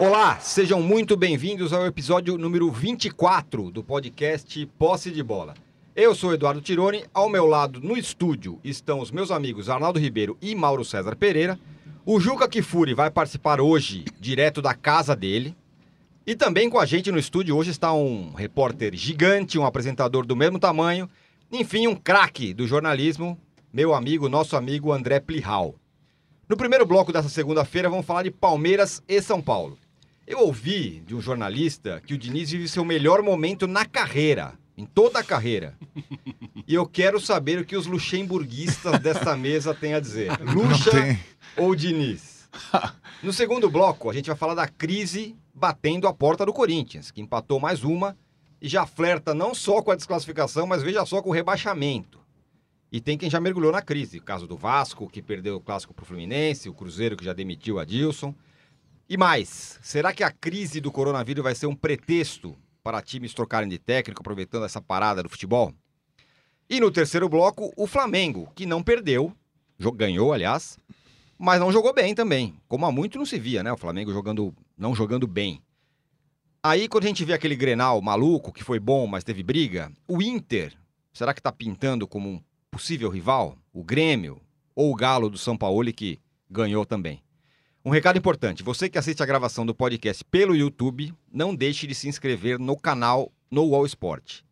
Olá, sejam muito bem-vindos ao episódio número 24 do podcast Posse de Bola. Eu sou Eduardo Tironi, ao meu lado no estúdio estão os meus amigos Arnaldo Ribeiro e Mauro César Pereira. O Juca Kifuri vai participar hoje, direto da casa dele. E também com a gente no estúdio hoje está um repórter gigante, um apresentador do mesmo tamanho, enfim, um craque do jornalismo, meu amigo, nosso amigo André Plihal. No primeiro bloco dessa segunda-feira vamos falar de Palmeiras e São Paulo. Eu ouvi de um jornalista que o Diniz vive seu melhor momento na carreira, em toda a carreira. E eu quero saber o que os luxemburguistas desta mesa têm a dizer. Luxa ou Diniz? No segundo bloco, a gente vai falar da crise batendo a porta do Corinthians, que empatou mais uma e já flerta não só com a desclassificação, mas veja só com o rebaixamento. E tem quem já mergulhou na crise. O caso do Vasco, que perdeu o clássico para o Fluminense, o Cruzeiro, que já demitiu a Dilson. E mais, será que a crise do coronavírus vai ser um pretexto para times trocarem de técnico, aproveitando essa parada do futebol? E no terceiro bloco, o Flamengo, que não perdeu, ganhou, aliás, mas não jogou bem também. Como há muito não se via, né? O Flamengo jogando, não jogando bem. Aí, quando a gente vê aquele Grenal maluco, que foi bom, mas teve briga, o Inter, será que tá pintando como um possível rival? O Grêmio ou o Galo do São Paulo, que ganhou também? Um recado importante: você que assiste a gravação do podcast pelo YouTube, não deixe de se inscrever no canal no Wall Sport.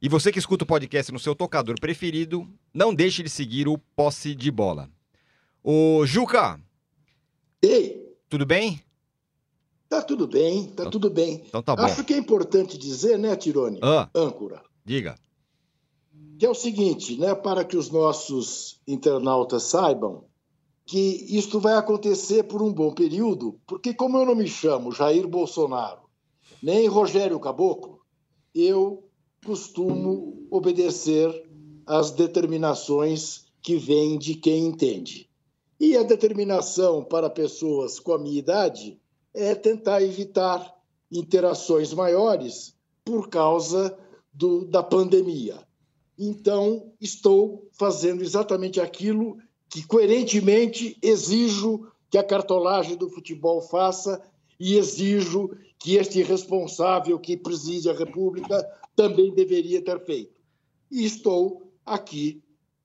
E você que escuta o podcast no seu tocador preferido, não deixe de seguir o Posse de Bola. Ô, Juca! Ei! Tudo bem? Tá tudo bem, tá então, tudo bem. Então tá bom. Acho que é importante dizer, né, Tirone? Ah, âncora. Diga. Que é o seguinte, né, para que os nossos internautas saibam, que isto vai acontecer por um bom período, porque como eu não me chamo Jair Bolsonaro, nem Rogério Caboclo, eu costumo obedecer às determinações que vêm de quem entende. E a determinação para pessoas com a minha idade é tentar evitar interações maiores por causa do, da pandemia. Então, estou fazendo exatamente aquilo que coerentemente exijo que a cartolagem do futebol faça e exijo que este responsável que preside a República também deveria ter feito. E estou aqui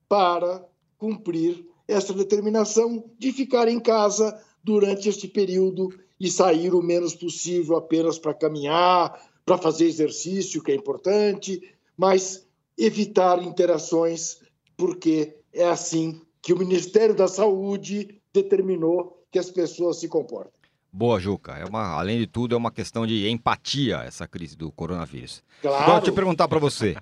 para cumprir essa determinação de ficar em casa durante este período e sair o menos possível apenas para caminhar, para fazer exercício, que é importante, mas evitar interações, porque é assim que o Ministério da Saúde determinou que as pessoas se comportem. Boa, Juca. É uma, além de tudo, é uma questão de empatia essa crise do coronavírus. Claro. Agora, deixa eu perguntar para você.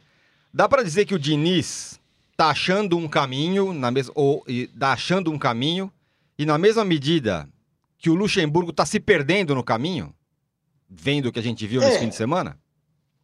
Dá para dizer que o Diniz tá achando um caminho, na mes... ou tá achando um caminho, e na mesma medida que o Luxemburgo está se perdendo no caminho, vendo o que a gente viu é. nesse fim de semana?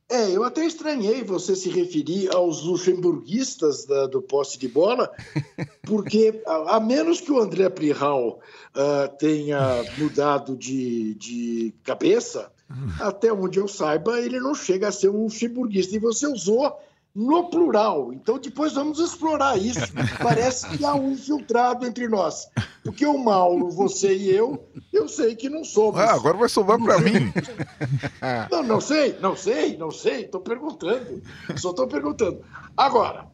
É, eu até estranhei você se referir aos luxemburguistas da, do posse de bola, porque a, a menos que o André Prihal uh, tenha mudado de, de cabeça, até onde eu saiba, ele não chega a ser um luxemburguista. E você usou no plural. Então depois vamos explorar isso. Parece que há um infiltrado entre nós. Porque o Mauro, você e eu, eu sei que não somos. Ah, agora vai sobrar para mim. Não, não sei, não sei, não sei. Estou perguntando. Só estou perguntando. Agora,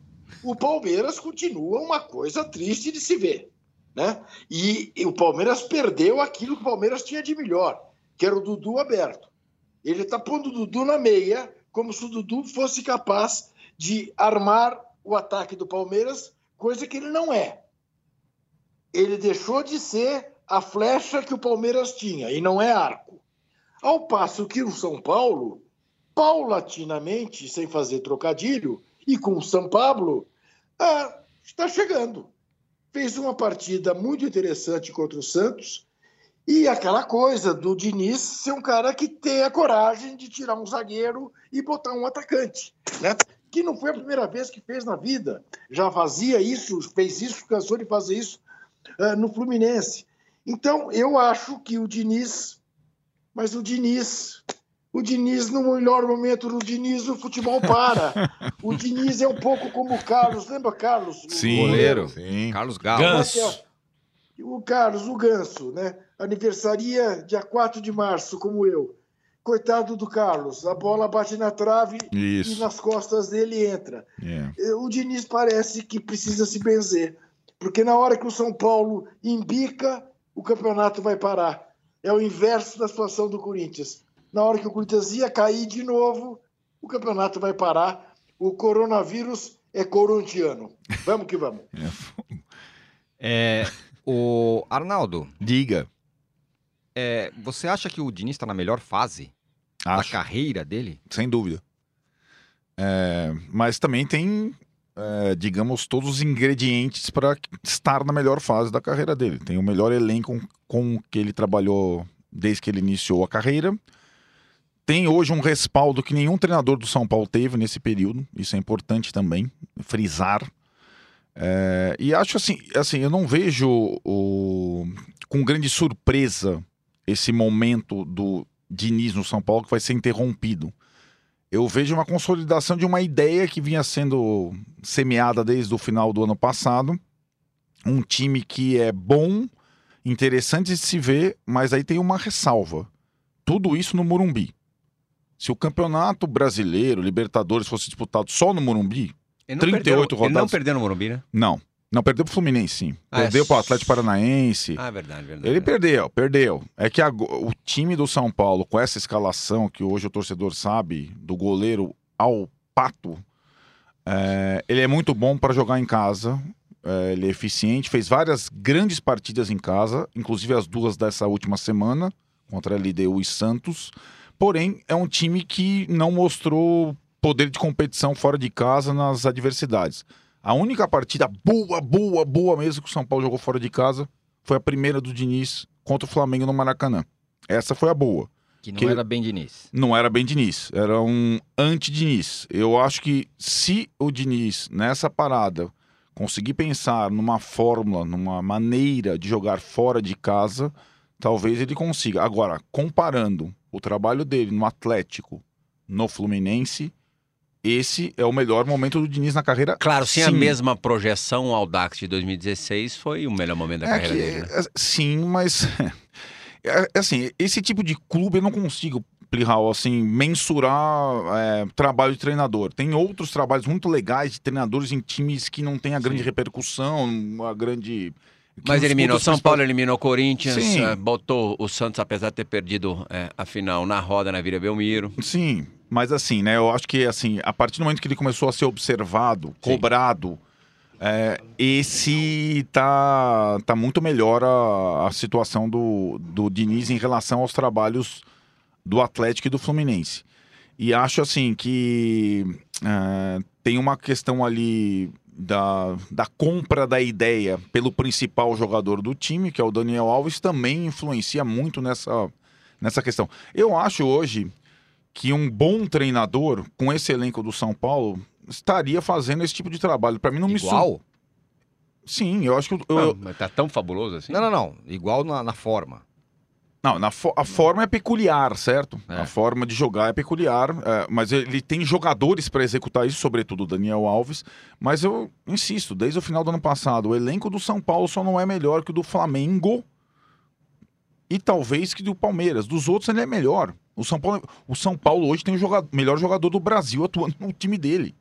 o Palmeiras continua uma coisa triste de se ver. Né? E, e o Palmeiras perdeu aquilo que o Palmeiras tinha de melhor, que era o Dudu aberto. Ele está pondo o Dudu na meia, como se o Dudu fosse capaz de armar o ataque do Palmeiras, coisa que ele não é. Ele deixou de ser a flecha que o Palmeiras tinha e não é arco. Ao passo que o São Paulo, paulatinamente, sem fazer trocadilho, e com o São Paulo, ah, está chegando. Fez uma partida muito interessante contra o Santos e aquela coisa do Diniz ser um cara que tem a coragem de tirar um zagueiro e botar um atacante. Né? Que não foi a primeira vez que fez na vida. Já fazia isso, fez isso, cansou de fazer isso uh, no Fluminense. Então, eu acho que o Diniz. Mas o Diniz. O Diniz, no melhor momento do Diniz, o futebol para. O Diniz é um pouco como o Carlos. Lembra Carlos? Sim, goleiro. Sim. Carlos Galo. Ganso. O Carlos, o Ganso, né? Aniversaria dia 4 de março, como eu. Coitado do Carlos, a bola bate na trave Isso. e nas costas dele entra. É. O Diniz parece que precisa se benzer, porque na hora que o São Paulo embica, o campeonato vai parar. É o inverso da situação do Corinthians. Na hora que o Corinthians ia cair de novo, o campeonato vai parar. O coronavírus é corintiano. Vamos que vamos. É, o Arnaldo, Diga. É, você acha que o Diniz está na melhor fase da Acho, carreira dele? sem dúvida. É, mas também tem, é, digamos, todos os ingredientes para estar na melhor fase da carreira dele. Tem o melhor elenco com que ele trabalhou desde que ele iniciou a carreira. Tem hoje um respaldo que nenhum treinador do São Paulo teve nesse período. Isso é importante também, frisar. É, e acho assim, assim, eu não vejo o, com grande surpresa esse momento do Diniz no São Paulo que vai ser interrompido. Eu vejo uma consolidação de uma ideia que vinha sendo semeada desde o final do ano passado. Um time que é bom, interessante de se ver, mas aí tem uma ressalva. Tudo isso no Morumbi. Se o campeonato brasileiro, Libertadores, fosse disputado só no Morumbi, Ele 38 perdeu, Ele não rodadas. perdeu no Morumbi, né? não. Não, perdeu pro Fluminense, sim. Ah, é perdeu pro s- Atlético Paranaense. Ah, é verdade, verdade. Ele perdeu, perdeu. É que ago- o time do São Paulo, com essa escalação que hoje o torcedor sabe, do goleiro ao pato, é, ele é muito bom para jogar em casa. é, ele é eficiente, fez várias grandes partidas em casa, inclusive as duas dessa última semana, contra a LDU e Santos. Porém, é um time que não mostrou poder de competição fora de casa nas adversidades. A única partida boa, boa, boa mesmo que o São Paulo jogou fora de casa foi a primeira do Diniz contra o Flamengo no Maracanã. Essa foi a boa. Que não que- era bem Diniz. Não era bem Diniz, era um anti-Diniz. Eu acho que se o Diniz, nessa parada, conseguir pensar numa fórmula, numa maneira de jogar fora de casa, talvez ele consiga. Agora, comparando o trabalho dele no Atlético, no Fluminense, esse é o melhor momento do Diniz na carreira. Claro, sem a Sim. mesma projeção, o Audax de 2016 foi o melhor momento da É carreira que- dele. né? é, sim, mas é, é assim, esse tipo de clube eu não consigo, Plihal, assim, mensurar é, trabalho de treinador. Tem outros trabalhos muito legais de treinadores em times que não tem a grande Sim. repercussão, uma grande. Mas eliminou São Paulo, principais- eliminou Corinthians, Sim. eh, botou o Santos, apesar de ter perdido eh, a final na roda na Vila Belmiro. Sim, mas assim, né? Eu acho que assim, a partir do momento que ele começou a ser observado, cobrado, é, esse tá, tá muito melhor a, a situação do, do Diniz em relação aos trabalhos do Atlético e do Fluminense. E acho assim que é, tem uma questão ali da, da compra da ideia pelo principal jogador do time, que é o Daniel Alves, também influencia muito nessa, nessa questão. Eu acho hoje que um bom treinador com esse elenco do São Paulo estaria fazendo esse tipo de trabalho. Para mim não me sur- Igual? Sim, eu acho que eu- Não, eu- mas tá tão fabuloso assim? Não, não, não. Igual na, na forma. não, na fo- a forma é peculiar, certo? É. A forma de jogar é peculiar, é, mas ele tem jogadores para executar isso, sobretudo o Daniel Alves. Mas eu insisto, desde o final do ano passado, o elenco do São Paulo só não é melhor que o do Flamengo e talvez que do Palmeiras. Dos outros ele é melhor. O São Paulo, o São Paulo hoje tem o joga- melhor jogador do Brasil atuando no time dele,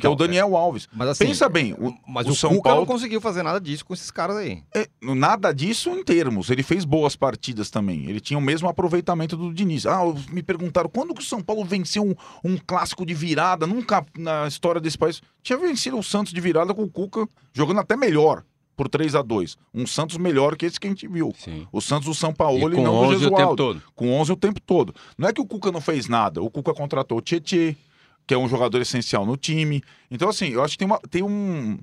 que é o Daniel Alves. Mas assim, Pensa bem, o, mas o o, São Cuca Paulo não conseguiu fazer nada disso com esses caras aí. é, nada disso em termos. Ele fez boas partidas também. Ele tinha o mesmo aproveitamento do Diniz. Ah, me perguntaram quando que o São Paulo venceu um, um clássico de virada? Nunca na história desse país. Tinha vencido o Santos de virada com o Cuca jogando até melhor por 3 a 2 Um Santos melhor que esse que a gente viu. Sim. O Santos do São E Paulo e com não do 11 o tempo Gesualdo. todo. Com 11 o tempo todo. Não é que o Cuca não fez nada. O Cuca contratou o Tietê, que é um jogador essencial no time. Então, assim, eu acho que tem, uma, tem um.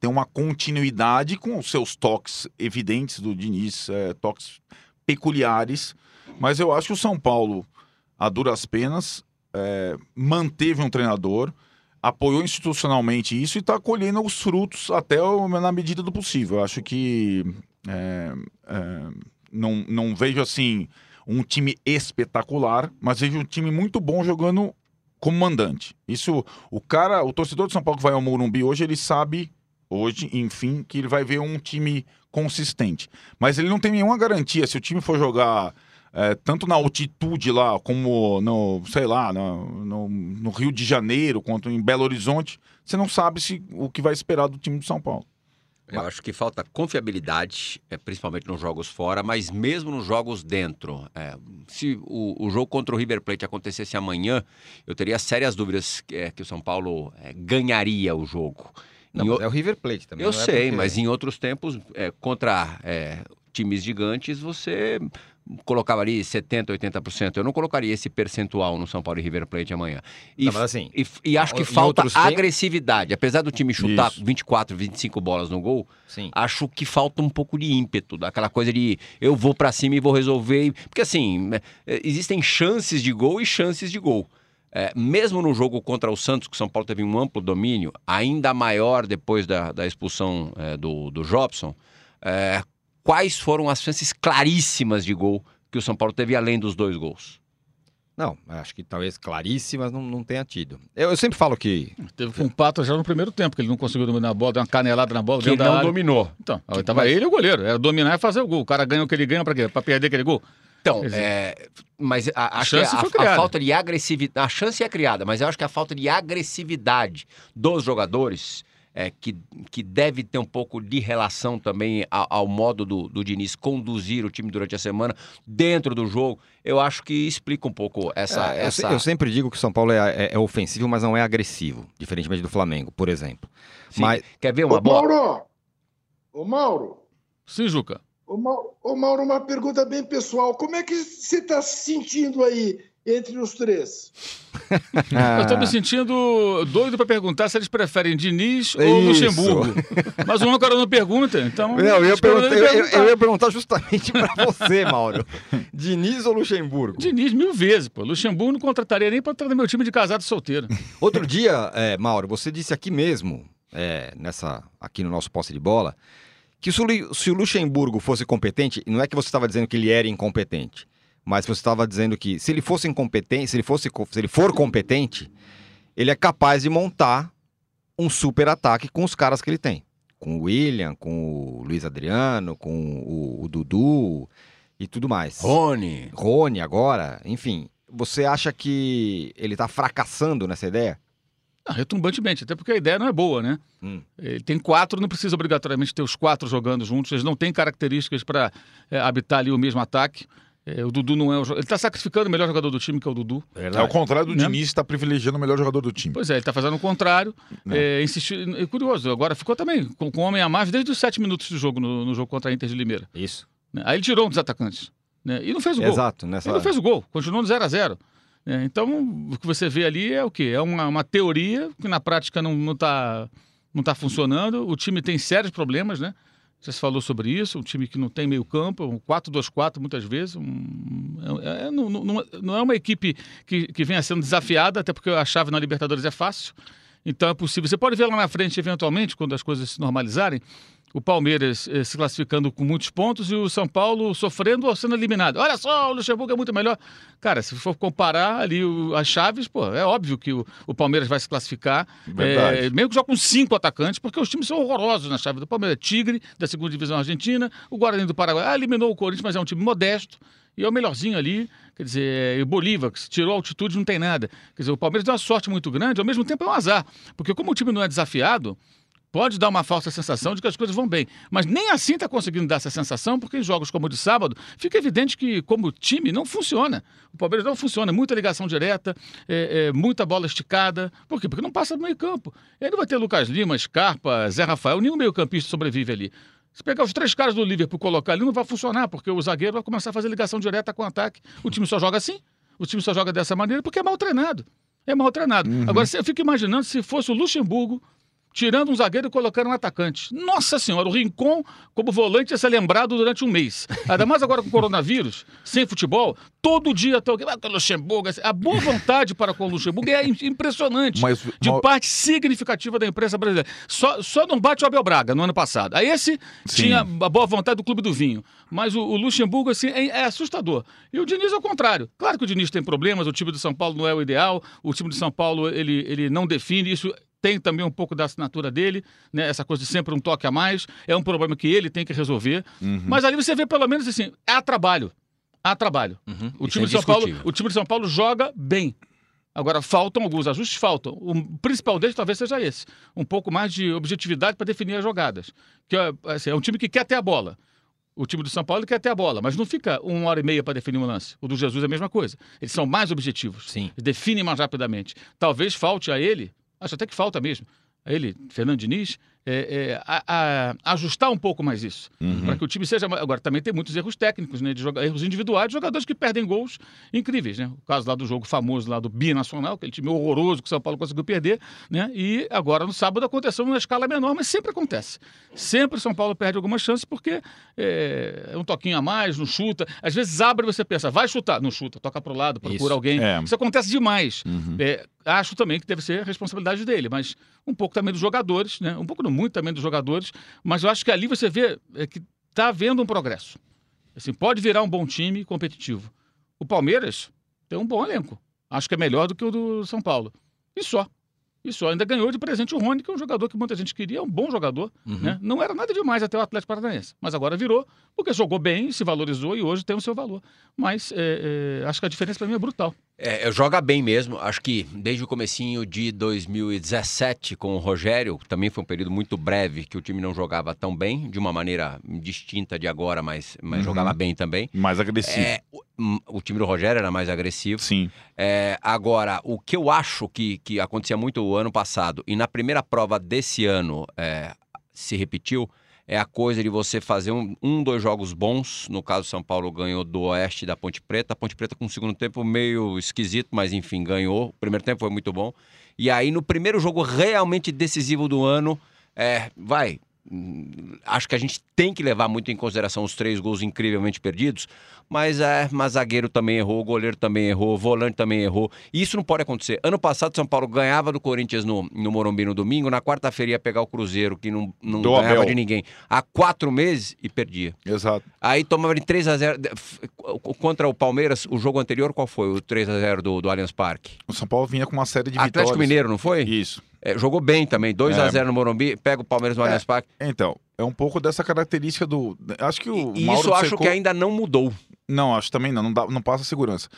Tem uma continuidade com os seus toques evidentes do Diniz, é, toques peculiares. Mas eu acho que o São Paulo, a duras penas, é, manteve um treinador, apoiou institucionalmente isso e está colhendo os frutos até na medida do possível. Eu acho que é, é, não, não vejo assim um time espetacular, mas vejo um time muito bom jogando como mandante. Isso, o cara, o torcedor de São Paulo que vai ao Morumbi hoje, ele sabe hoje, enfim, que ele vai ver um time consistente. Mas ele não tem nenhuma garantia. Se o time for jogar é, tanto na altitude lá, como no, sei lá, no, no, no, Rio de Janeiro, quanto em Belo Horizonte, você não sabe se o que vai esperar do time de São Paulo. Eu acho que falta confiabilidade, é, principalmente nos jogos fora, mas mesmo nos jogos dentro. É, se o, o, jogo contra o River Plate acontecesse amanhã, eu teria sérias dúvidas é, que o São Paulo é, ganharia o jogo. Não, o... É o River Plate também. Eu é sei, porque... mas em outros tempos, é, contra times gigantes, você colocava ali 70%, 80%. Eu não colocaria esse percentual no São Paulo e River Plate amanhã. E, não, assim, e, e acho que falta agressividade. Apesar do time chutar Isso. 24, 25 bolas no gol, Sim. acho que falta um pouco de ímpeto, daquela coisa de eu vou para cima e vou resolver. Porque assim, é, existem chances de gol e chances de gol. É, mesmo no jogo contra o Santos, que o São Paulo teve um amplo domínio, ainda maior depois da, da expulsão é, do, do Jobson, é, quais foram as chances claríssimas de gol que o São Paulo teve além dos dois gols? Não, acho que talvez claríssimas não, não tenha tido. Eu, eu sempre falo que. Teve um pato já no primeiro tempo, que ele não conseguiu dominar a bola, deu uma canelada na bola. Que não dominou. Então, que, tava mas... ele e o goleiro. Era dominar e fazer o gol. O cara ganha o que ele ganha para quê? Para perder aquele gol? Então, é, mas a, acho que a, a, falta de agressividade. A chance é criada, mas eu acho que a falta de agressividade dos jogadores é, que, que deve ter um pouco de relação também ao, ao modo do, do Diniz conduzir o time durante a semana, dentro do jogo, eu acho que explica um pouco essa. É, essa... Eu, eu, sempre digo que o São Paulo é, é, é, ofensivo, mas não é agressivo, diferentemente do Flamengo, por exemplo. Sim. Mas... Quer ver uma Ô, bola? Mauro! Ô, Mauro! Sim, Juca. Ô, Mauro, ô, Mauro, uma pergunta bem pessoal. Como é que você está se sentindo aí entre os três? Eu estou me sentindo doido para perguntar se eles preferem Diniz ou Luxemburgo. Mas o cara não pergunta, então. Não, eu, ia perguntar, eu, eu, eu ia perguntar justamente para você, Mauro. Diniz ou Luxemburgo? Diniz mil vezes, pô. Luxemburgo não contrataria nem para trazer meu time de casado solteiro. Outro dia, é, Mauro, você disse aqui mesmo, é, nessa, aqui no nosso posse de bola, que se o Luxemburgo fosse competente, não é que você estava dizendo que ele era incompetente. Mas você estava dizendo que se ele fosse incompetente, se ele fosse, se ele for competente, ele é capaz de montar um super ataque com os caras que ele tem, com o William, com o Luiz Adriano, com o, o Dudu e tudo mais. Rony. Rony agora, enfim. Você acha que ele está fracassando nessa ideia? Não, retumbantemente, até porque a ideia não é boa, né? Hum. Ele tem quatro, não precisa obrigatoriamente ter os quatro jogando juntos, eles não têm características para é, habitar ali o mesmo ataque. É, o Dudu não é o Ele está sacrificando o melhor jogador do time, que é o Dudu. É ao contrário do né? Diniz, está privilegiando o melhor jogador do time. Pois é, ele está fazendo o contrário. É, insistir... é curioso, agora ficou também com, com homem a mais desde os sete minutos do jogo, no, no jogo contra a Inter de Limeira. Isso. Né? Aí ele tirou um dos atacantes. Né? E não fez o gol. Exato. Nessa... Ele não fez o gol, continuou no 0 a 0 né? Então, o que você vê ali é o quê? É uma, uma teoria que na prática não está não tá, não tá funcionando. O time tem sérios problemas, né? Você falou sobre isso, um time que não tem meio campo, um 4-2-4 muitas vezes. Um, é, é, não, não, não, é uma equipe que, que venha sendo desafiada, até porque a chave na Libertadores é fácil. Então é possível. Você pode ver lá na frente, eventualmente, quando as coisas se normalizarem, o Palmeiras eh, se classificando com muitos pontos e o São Paulo sofrendo ou sendo eliminado. Olha só, o Luxemburgo é muito melhor. Cara, se for comparar ali o, as chaves, pô, é óbvio que o, o Palmeiras vai se classificar. É, mesmo que joga com cinco atacantes, porque os times são horrorosos na chave do Palmeiras. Tigre, da segunda divisão argentina, o Guarani do Paraguai ah, eliminou o Corinthians, mas é um time modesto. E é o melhorzinho ali, quer dizer, o Bolívar, que se tirou a altitude, não tem nada. Quer dizer, o Palmeiras deu uma sorte muito grande, ao mesmo tempo é um azar. Porque como o time não é desafiado, Pode dar uma falsa sensação de que as coisas vão bem, mas nem assim está conseguindo dar essa sensação, porque em jogos como o de sábado, fica evidente que, como time, não funciona. O Palmeiras não funciona, muita ligação direta, é, é, muita bola esticada. Por quê? Porque não passa do meio-campo. Aí não vai ter Lucas Lima, Scarpa, Zé Rafael, nenhum meio-campista sobrevive ali. Se pegar os três caras do Liverpool e colocar ali, não vai funcionar, porque o zagueiro vai começar a fazer ligação direta com o ataque. O time só joga assim, o time só joga dessa maneira porque é mal treinado. É mal treinado. Uhum. Agora, eu fico imaginando se fosse o Luxemburgo tirando um zagueiro e colocando um atacante. Nossa senhora, o Rincon, como volante, ia ser lembrado durante um mês. Ainda mais agora com o coronavírus, sem futebol, todo dia tem alguém, ah, Luxemburgo. A boa vontade para com o Luxemburgo é impressionante. Mas, de mas... parte significativa da imprensa brasileira. Só, só não bate o Abel Braga no ano passado. Aí esse Sim. tinha a boa vontade do Clube do Vinho. Mas o, o Luxemburgo, assim, é, é, assustador. E o Diniz, ao contrário. Claro que o Diniz tem problemas, o time do São Paulo não é o ideal, o time do São Paulo, ele, ele não define isso tem também um pouco da assinatura dele, né? Essa coisa de sempre um toque a mais. É um problema que ele tem que resolver. Uhum. Mas ali você vê pelo menos assim, há trabalho. Há trabalho. Uhum. O, time é de São Paulo, o time de São Paulo joga bem. Agora, faltam alguns ajustes, faltam. O principal deles talvez seja esse. Um pouco mais de objetividade para definir as jogadas. Que assim, é um time que quer ter a bola. O time do São Paulo quer ter a bola, mas não fica uma hora e meia para definir um lance. O do Jesus é a mesma coisa. Eles são mais objetivos. Sim. Definem mais rapidamente. Talvez falte a ele, acho até que falta mesmo, ele, Fernando Diniz, é, é, a, a, ajustar um pouco mais isso. Uhum. Para que o time seja. Agora, também tem muitos erros técnicos, né? De joga... erros individuais de jogadores que perdem gols incríveis, né? O caso lá do jogo famoso lá do Binacional, aquele time horroroso que o São Paulo conseguiu perder, né? E agora no sábado aconteceu numa escala menor, mas sempre acontece. Sempre o São Paulo perde algumas chances porque é, é um toquinho a mais, não chuta. Às vezes abre e você pensa, vai chutar. Não chuta, toca para o lado, procura isso. alguém. É. Isso acontece demais. Uhum. É, acho também que deve ser responsabilidade dele, mas um pouco também dos jogadores, né? Um pouco não muito também dos jogadores, mas eu acho que ali você vê é, que está havendo um progresso. Assim, pode virar um bom time competitivo. O Palmeiras tem um bom elenco. Acho que é melhor do que o do São Paulo. E só. Isso, ainda ganhou de presente o Rony, que é um jogador que muita gente queria, é um bom jogador. Uhum. Né? Não era nada demais até o Atlético Paranaense. Mas agora virou, porque jogou bem, se valorizou e hoje tem o seu valor. Mas é, é, acho que a diferença para mim é brutal. É, joga bem mesmo. Acho que desde o comecinho de 2017 com o Rogério, também foi um período muito breve que o time não jogava tão bem, de uma maneira distinta de agora, mas, mas uhum. jogava bem também. Mais agressivo. É, o, hum, o, time do Rogério era mais agressivo. Sim. É, agora, o que eu acho que, que acontecia muito o ano passado, e na primeira prova desse ano é, se repetiu, é a coisa de você fazer um, um, dois jogos bons. No caso, São Paulo ganhou do Oeste da Ponte Preta. A Ponte Preta com o segundo tempo meio esquisito, mas enfim, ganhou. O primeiro tempo foi muito bom. E aí, no primeiro jogo realmente decisivo do ano, é, vai, acho que a gente tem que levar muito em consideração os três gols incrivelmente perdidos, mas é, mas zagueiro também errou, goleiro também errou, volante também errou. E isso não pode acontecer. Ano passado, São Paulo ganhava do Corinthians no, no Morumbi no domingo, na quarta-feira ia pegar o Cruzeiro, que não, não ganhava Abel. de ninguém, há quatro meses e perdia. Exato. Aí tomava de 3 a 0 contra o Palmeiras, o jogo anterior, qual foi? O 3 a 0 do, do Allianz Parque. O São Paulo vinha com uma série de Atlético vitórias. Atlético Mineiro, não foi? Isso. É, jogou bem também, 2 é. a 0 no Morumbi, pega o Palmeiras no é. Allianz Parque. Então, é um pouco dessa característica do. Acho que o. E Mauro isso acho que ainda não mudou. Não, acho também não, não, dá, não passa segurança.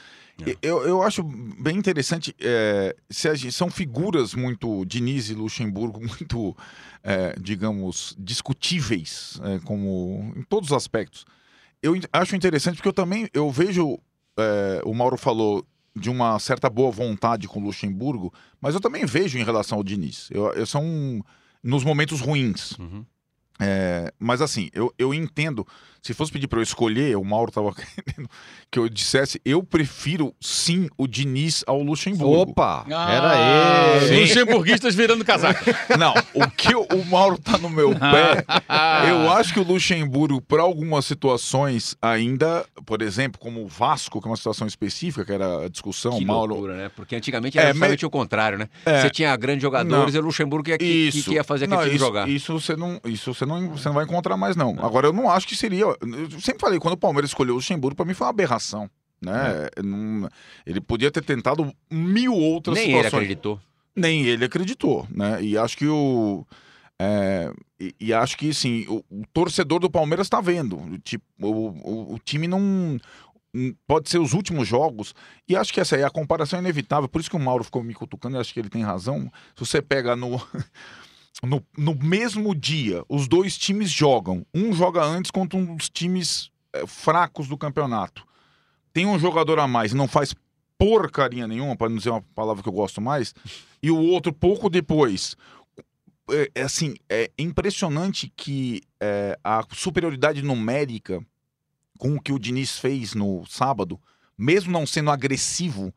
É. Eu, eu acho bem interessante. É, se gente, são figuras muito. Diniz e Luxemburgo, muito, é, digamos, discutíveis, é, como em todos os aspectos. Eu acho interessante porque eu também eu vejo. É, o Mauro falou de uma certa boa vontade com o Luxemburgo, mas eu também vejo em relação ao Diniz. Eu, eu são nos momentos ruins. Uhum. É, mas assim, eu, eu entendo. Se fosse pedir para eu escolher, o Mauro estava querendo que eu dissesse, eu prefiro sim o Diniz ao Luxemburgo. Opa! Ah, era ele! Luxemburguistas virando casaco. Não, o que o Mauro tá no meu pé, eu acho que o Luxemburgo, para algumas situações, ainda, por exemplo, como o Vasco, que é uma situação específica, que era a discussão, que Mauro. Loucura, né? Porque antigamente era é, justamente mas... o contrário, né? É... Você tinha grandes jogadores não, e o Luxemburgo que, que, que, ia fazer aquele não, time isso, jogar. Isso você não, isso você não, você não vai encontrar mais, não. não. Agora, eu não acho que seria. Eu sempre falei, quando o Palmeiras escolheu o Luxemburgo, para mim foi uma aberração. Né? É. Não, ele podia ter tentado mil outras Nem situações. Nem ele acreditou. Nem ele acreditou, né? E acho que o. É, e, e, acho que sim, o, o torcedor do Palmeiras está vendo. Tipo, o, o, o, time não. Pode ser os últimos jogos, e acho que essa aí a comparação é inevitável. Por isso que o Mauro ficou me cutucando, e acho que ele tem razão. Se você pega no, no, no mesmo dia, os dois times jogam. Um joga antes contra um dos times é, fracos do campeonato. Tem um jogador a mais e não faz porcaria nenhuma, para não dizer uma palavra que eu gosto mais, e o outro pouco depois. É, é assim, é impressionante que é, a superioridade numérica com o que o Diniz fez no sábado, mesmo não sendo agressivo,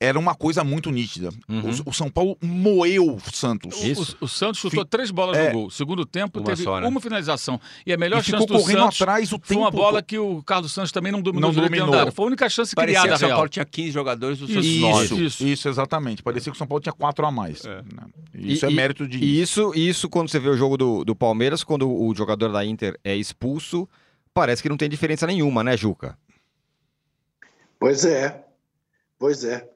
era uma coisa muito nítida. Uhum. O, o, São Paulo moeu o Santos. O, o, Santos chutou três bolas é... no gol. Segundo tempo, uma teve só, né? uma finalização. E a melhor e chance do correndo Santos atrás o foi tempo... uma bola que o Carlos Santos também não dominou. Não dominou. Foi a única chance Parecia criada. Que o São Paulo tinha 15 jogadores, o Santos isso, 9. Isso, isso, exatamente. Parecia que o São Paulo tinha quatro a mais. É. Né? Isso é e, é mérito de... E isso, isso, quando você vê o jogo do, do Palmeiras, quando o jogador da Inter é expulso, parece que não tem diferença nenhuma, né, Juca? Pois é. Pois é.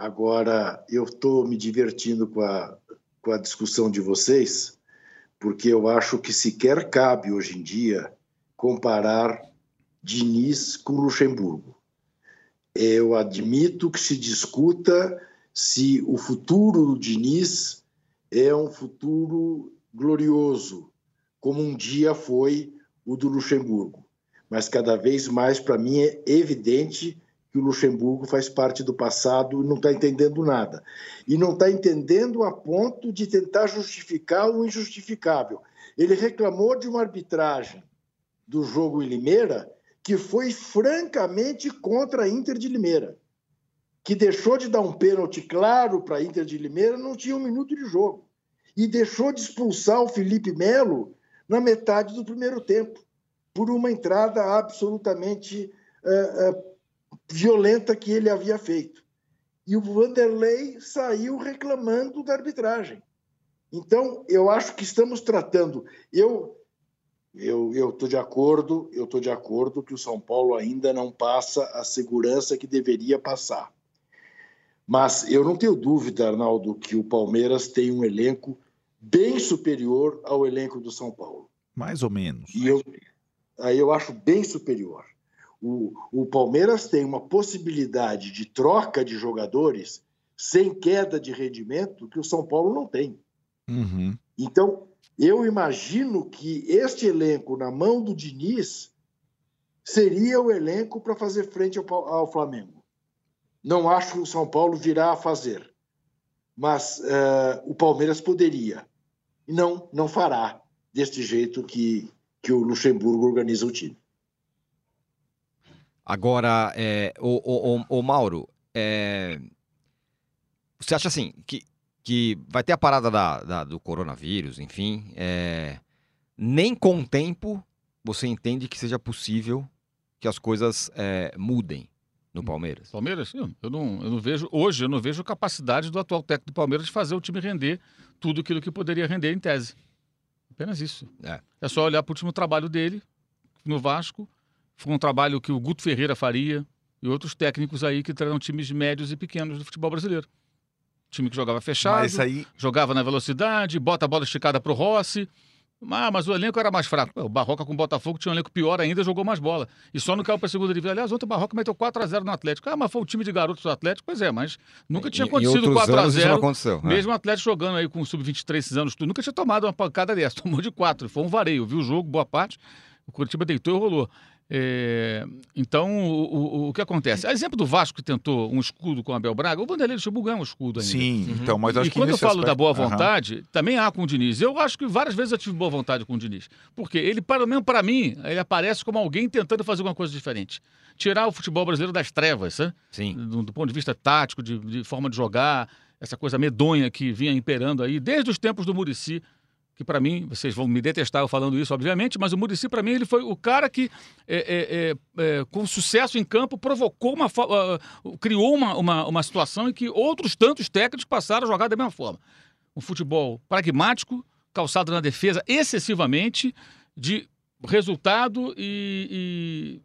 Agora, eu estou me divertindo com a, com a discussão de vocês, porque eu acho que sequer cabe hoje em dia comparar Diniz com Luxemburgo. Eu admito que se discuta se o futuro do Diniz é um futuro glorioso, como um dia foi o do Luxemburgo. Mas cada vez mais, para mim, é evidente que o Luxemburgo faz parte do passado e não está entendendo nada. E não está entendendo a ponto de tentar justificar o injustificável. Ele reclamou de uma arbitragem do jogo em Limeira que foi francamente contra a Inter de Limeira, que deixou de dar um pênalti claro para a Inter de Limeira, não tinha um minuto de jogo, e deixou de expulsar o Felipe Melo na metade do primeiro tempo, por uma entrada absolutamente uh, uh, violenta que ele havia feito. E o Vanderlei saiu reclamando da arbitragem. Então, eu acho que estamos tratando. Eu eu estou de acordo, eu estou de acordo que o São Paulo ainda não passa a segurança que deveria passar. Mas eu não tenho dúvida, Arnaldo, que o Palmeiras tem um elenco bem superior ao elenco do São Paulo. Mais ou menos. E eu, aí eu acho bem superior. O, o Palmeiras tem uma possibilidade de troca de jogadores sem queda de rendimento que o São Paulo não tem. Uhum. Então, eu imagino que este elenco, na mão do Diniz, seria o elenco para fazer frente ao, ao, Flamengo. Não acho que o São Paulo virá a fazer, mas uh, o Palmeiras poderia. Não, não fará deste jeito que, que o Luxemburgo organiza o time. Agora, é, o, o, o, Mauro, é, você acha assim que que vai ter a parada da, da do coronavírus, enfim. É, nem com o tempo você entende que seja possível que as coisas é, mudem no Palmeiras. Palmeiras? Eu, não, eu não vejo, hoje eu não vejo capacidade do atual técnico do Palmeiras de fazer o time render tudo aquilo que poderia render em tese. Apenas isso. É, é só olhar para o último trabalho dele no Vasco. Foi um trabalho que o Guto Ferreira faria e outros técnicos aí que terão times médios e pequenos do futebol brasileiro time que jogava fechado, aí... jogava na velocidade, bota a bola esticada para o Rossi. Ah, mas o elenco era mais fraco. O Barroca com o Botafogo tinha um elenco pior ainda, jogou mais bola. E só não caiu para a segunda divisão. Aliás, ontem o Barroca meteu 4x0 no Atlético. Ah, mas foi o time de garotos do Atlético. Pois é, mas nunca tinha acontecido 4x0. É. Mesmo o Atlético jogando aí com o Sub-23 esses anos, nunca tinha tomado uma pancada dessa. Tomou de 4. Foi um vareio. Viu o jogo, boa parte. O Curitiba deitou e rolou. É, então, o, o, o, que acontece? A exemplo do Vasco que tentou um escudo com o Abel Braga, o Vanderlei Luxemburgo ganhou um escudo ainda. Sim, uhum. então, mas acho e que quando eu falo aspecto... da boa vontade, uhum. também há com o Diniz. Eu acho que várias vezes eu tive boa vontade com o Diniz. Porque ele, para mesmo para mim, ele aparece como alguém tentando fazer alguma coisa diferente. Tirar o futebol brasileiro das trevas, né? Sim. Do, do, ponto de vista tático, de, de forma de jogar, essa coisa medonha que vinha imperando aí desde os tempos do Murici que para mim, vocês vão me detestar eu falando isso, obviamente, mas o Murici, para mim, ele foi o cara que, é, é, é, é com sucesso em campo, provocou uma. Uh, criou uma, uma, uma situação em que outros tantos técnicos passaram a jogar da mesma forma. Um futebol pragmático, calçado na defesa excessivamente, de resultado e,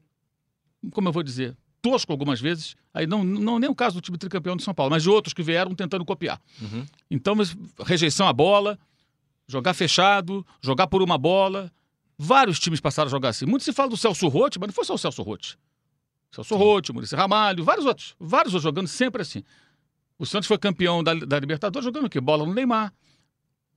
e como eu vou dizer, tosco algumas vezes. Aí não, não nem o caso do time tricampeão de São Paulo, mas de outros que vieram tentando copiar. Uhum. Então, rejeição à bola, jogar fechado, jogar por uma bola. Vários times passaram a jogar assim. Muito se fala do Celso Rotti, mas não foi só o Celso Rotti. Celso Rotti, Maurício Ramalho, vários outros. Vários outros jogando sempre assim. O Santos foi campeão da, da Libertadores jogando o quê? Bola no Neymar.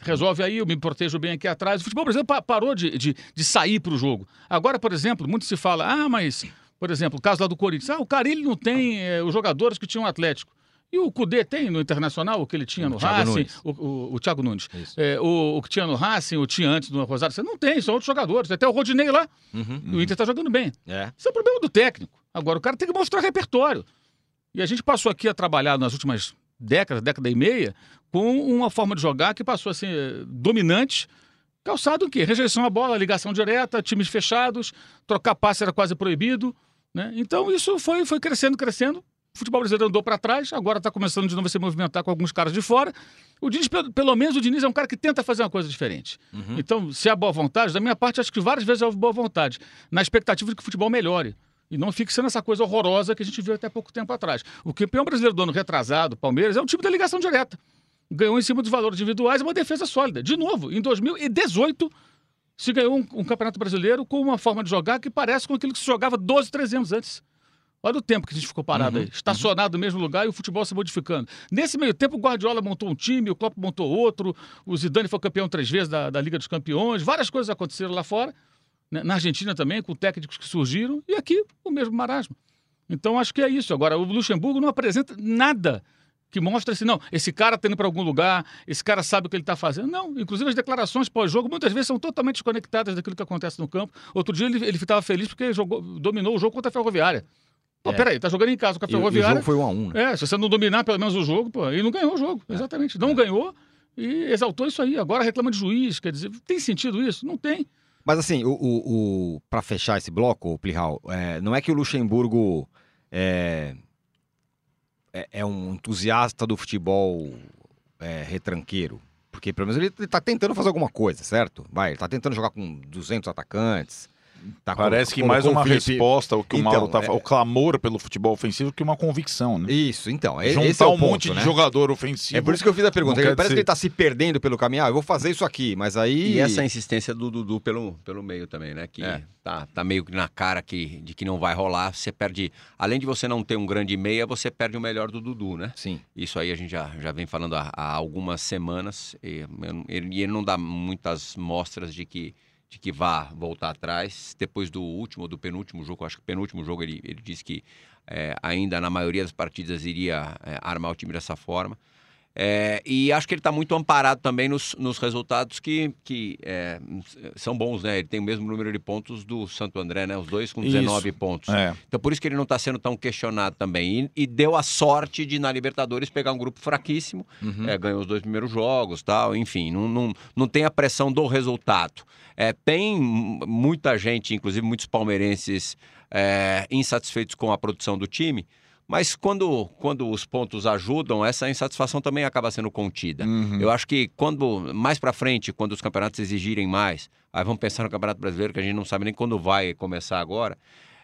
Resolve aí, eu me protejo bem aqui atrás. O futebol brasileiro parou de, de, de sair para o jogo. Agora, por exemplo, muito se fala, ah, mas, por exemplo, o caso lá do Corinthians. Ah, o Carilli não tem é, os jogadores que tinham o Atlético. E o Cudê tem no Internacional, o que ele tinha no Racing, o, o, o, Thiago Nunes. É, o, o, que tinha no Racing, o tinha antes no Rosário, você não tem, são outros jogadores. Até o Rodinei lá. Uhum, uhum. O Inter está jogando bem. É. Isso é o problema do técnico. Agora, o cara tem que mostrar repertório. E a gente passou aqui a trabalhar nas últimas décadas, década e meia, com uma forma de jogar que passou a ser dominante, calçado o quê? Rejeição à bola, ligação direta, times fechados, trocar passe era quase proibido. Né? Então isso foi, foi crescendo, crescendo. O futebol brasileiro andou para trás, agora está começando de novo a se movimentar com alguns caras de fora. O Diniz, pelo, pelo menos o Diniz é um cara que tenta fazer uma coisa diferente. Uhum. Então, se há boa vontade, da minha parte, acho que várias vezes houve boa vontade, na expectativa de que o futebol melhore. E não fique sendo essa coisa horrorosa que a gente viu até pouco tempo atrás. O campeão brasileiro do ano retrasado, Palmeiras, é um time da ligação direta. ganhou em cima dos valores individuais, uma defesa sólida. De novo, em 2018 se ganhou um, um, campeonato brasileiro com uma forma de jogar que parece com aquilo que se jogava 12, 13 anos antes. Olha o tempo que a gente ficou parado uhum, aí, estacionado uhum. no mesmo lugar e o futebol se modificando. Nesse meio tempo, o Guardiola montou um time, o Klopp montou outro, o Zidane foi campeão três vezes da, da Liga dos Campeões, várias coisas aconteceram lá fora, né? na Argentina também, com técnicos que surgiram, e aqui o mesmo marasmo. Então acho que é isso. Agora, o Luxemburgo não apresenta nada que mostra assim, não, esse cara está indo para algum lugar, esse cara sabe o que ele está fazendo. Não, inclusive as declarações pós-jogo muitas vezes são totalmente desconectadas daquilo que acontece no campo. Outro dia ele estava feliz porque jogou, dominou o jogo contra a Ferroviária. Pô, é. peraí, tá jogando em casa com a Ferroviária. E o jogo foi um a um, né? É, se você não dominar pelo menos o jogo, pô, ele não ganhou o jogo, é. exatamente. Não é. ganhou e exaltou isso aí. Agora reclama de juiz, quer dizer, tem sentido isso? Não tem. Mas assim, o, o, o para fechar esse bloco, Plihal, é, não é que o Luxemburgo é, é, é um entusiasta do futebol é, retranqueiro. Porque pelo menos ele está tentando fazer alguma coisa, certo? Vai, ele está tentando jogar com 200 atacantes. Tá Parece que mais uma Felipe... resposta ao que então, o Mauro tá é... o clamor pelo futebol ofensivo que uma convicção, né? Isso, então. É, Juntar é um ponto, monte né? de jogador ofensivo. É por isso que eu fiz a pergunta. Parece dizer... que ele tá se perdendo pelo caminho. Ah, eu vou fazer isso aqui, mas aí. E essa insistência do Dudu pelo, pelo meio também, né? Que é. tá, tá meio que na cara que, de que não vai rolar. Você perde. Além de você não ter um grande meia, você perde o melhor do Dudu, né? Sim. Isso aí a gente já, já vem falando há, há algumas semanas. E ele, ele não dá muitas mostras de que de que vá voltar atrás. Depois do último do penúltimo jogo, acho que penúltimo jogo ele, ele disse que é, ainda na maioria das partidas iria é, armar o time dessa forma. É, e acho que ele está muito amparado também nos, nos resultados que, que é, são bons, né? Ele tem o mesmo número de pontos do Santo André, né? Os dois com 19 isso. pontos. É. Então por isso que ele não está sendo tão questionado também. E, e, deu a sorte de, na Libertadores, pegar um grupo fraquíssimo, uhum. É, ganhou os dois primeiros jogos tal. Enfim, não, não, não tem a pressão do resultado. É, tem muita gente, inclusive muitos palmeirenses, é, insatisfeitos com a produção do time. Mas quando, quando os pontos ajudam, essa insatisfação também acaba sendo contida. Uhum. Eu acho que quando mais para frente, quando os campeonatos exigirem mais, aí vamos pensar no Campeonato Brasileiro, que a gente não sabe nem quando vai começar agora.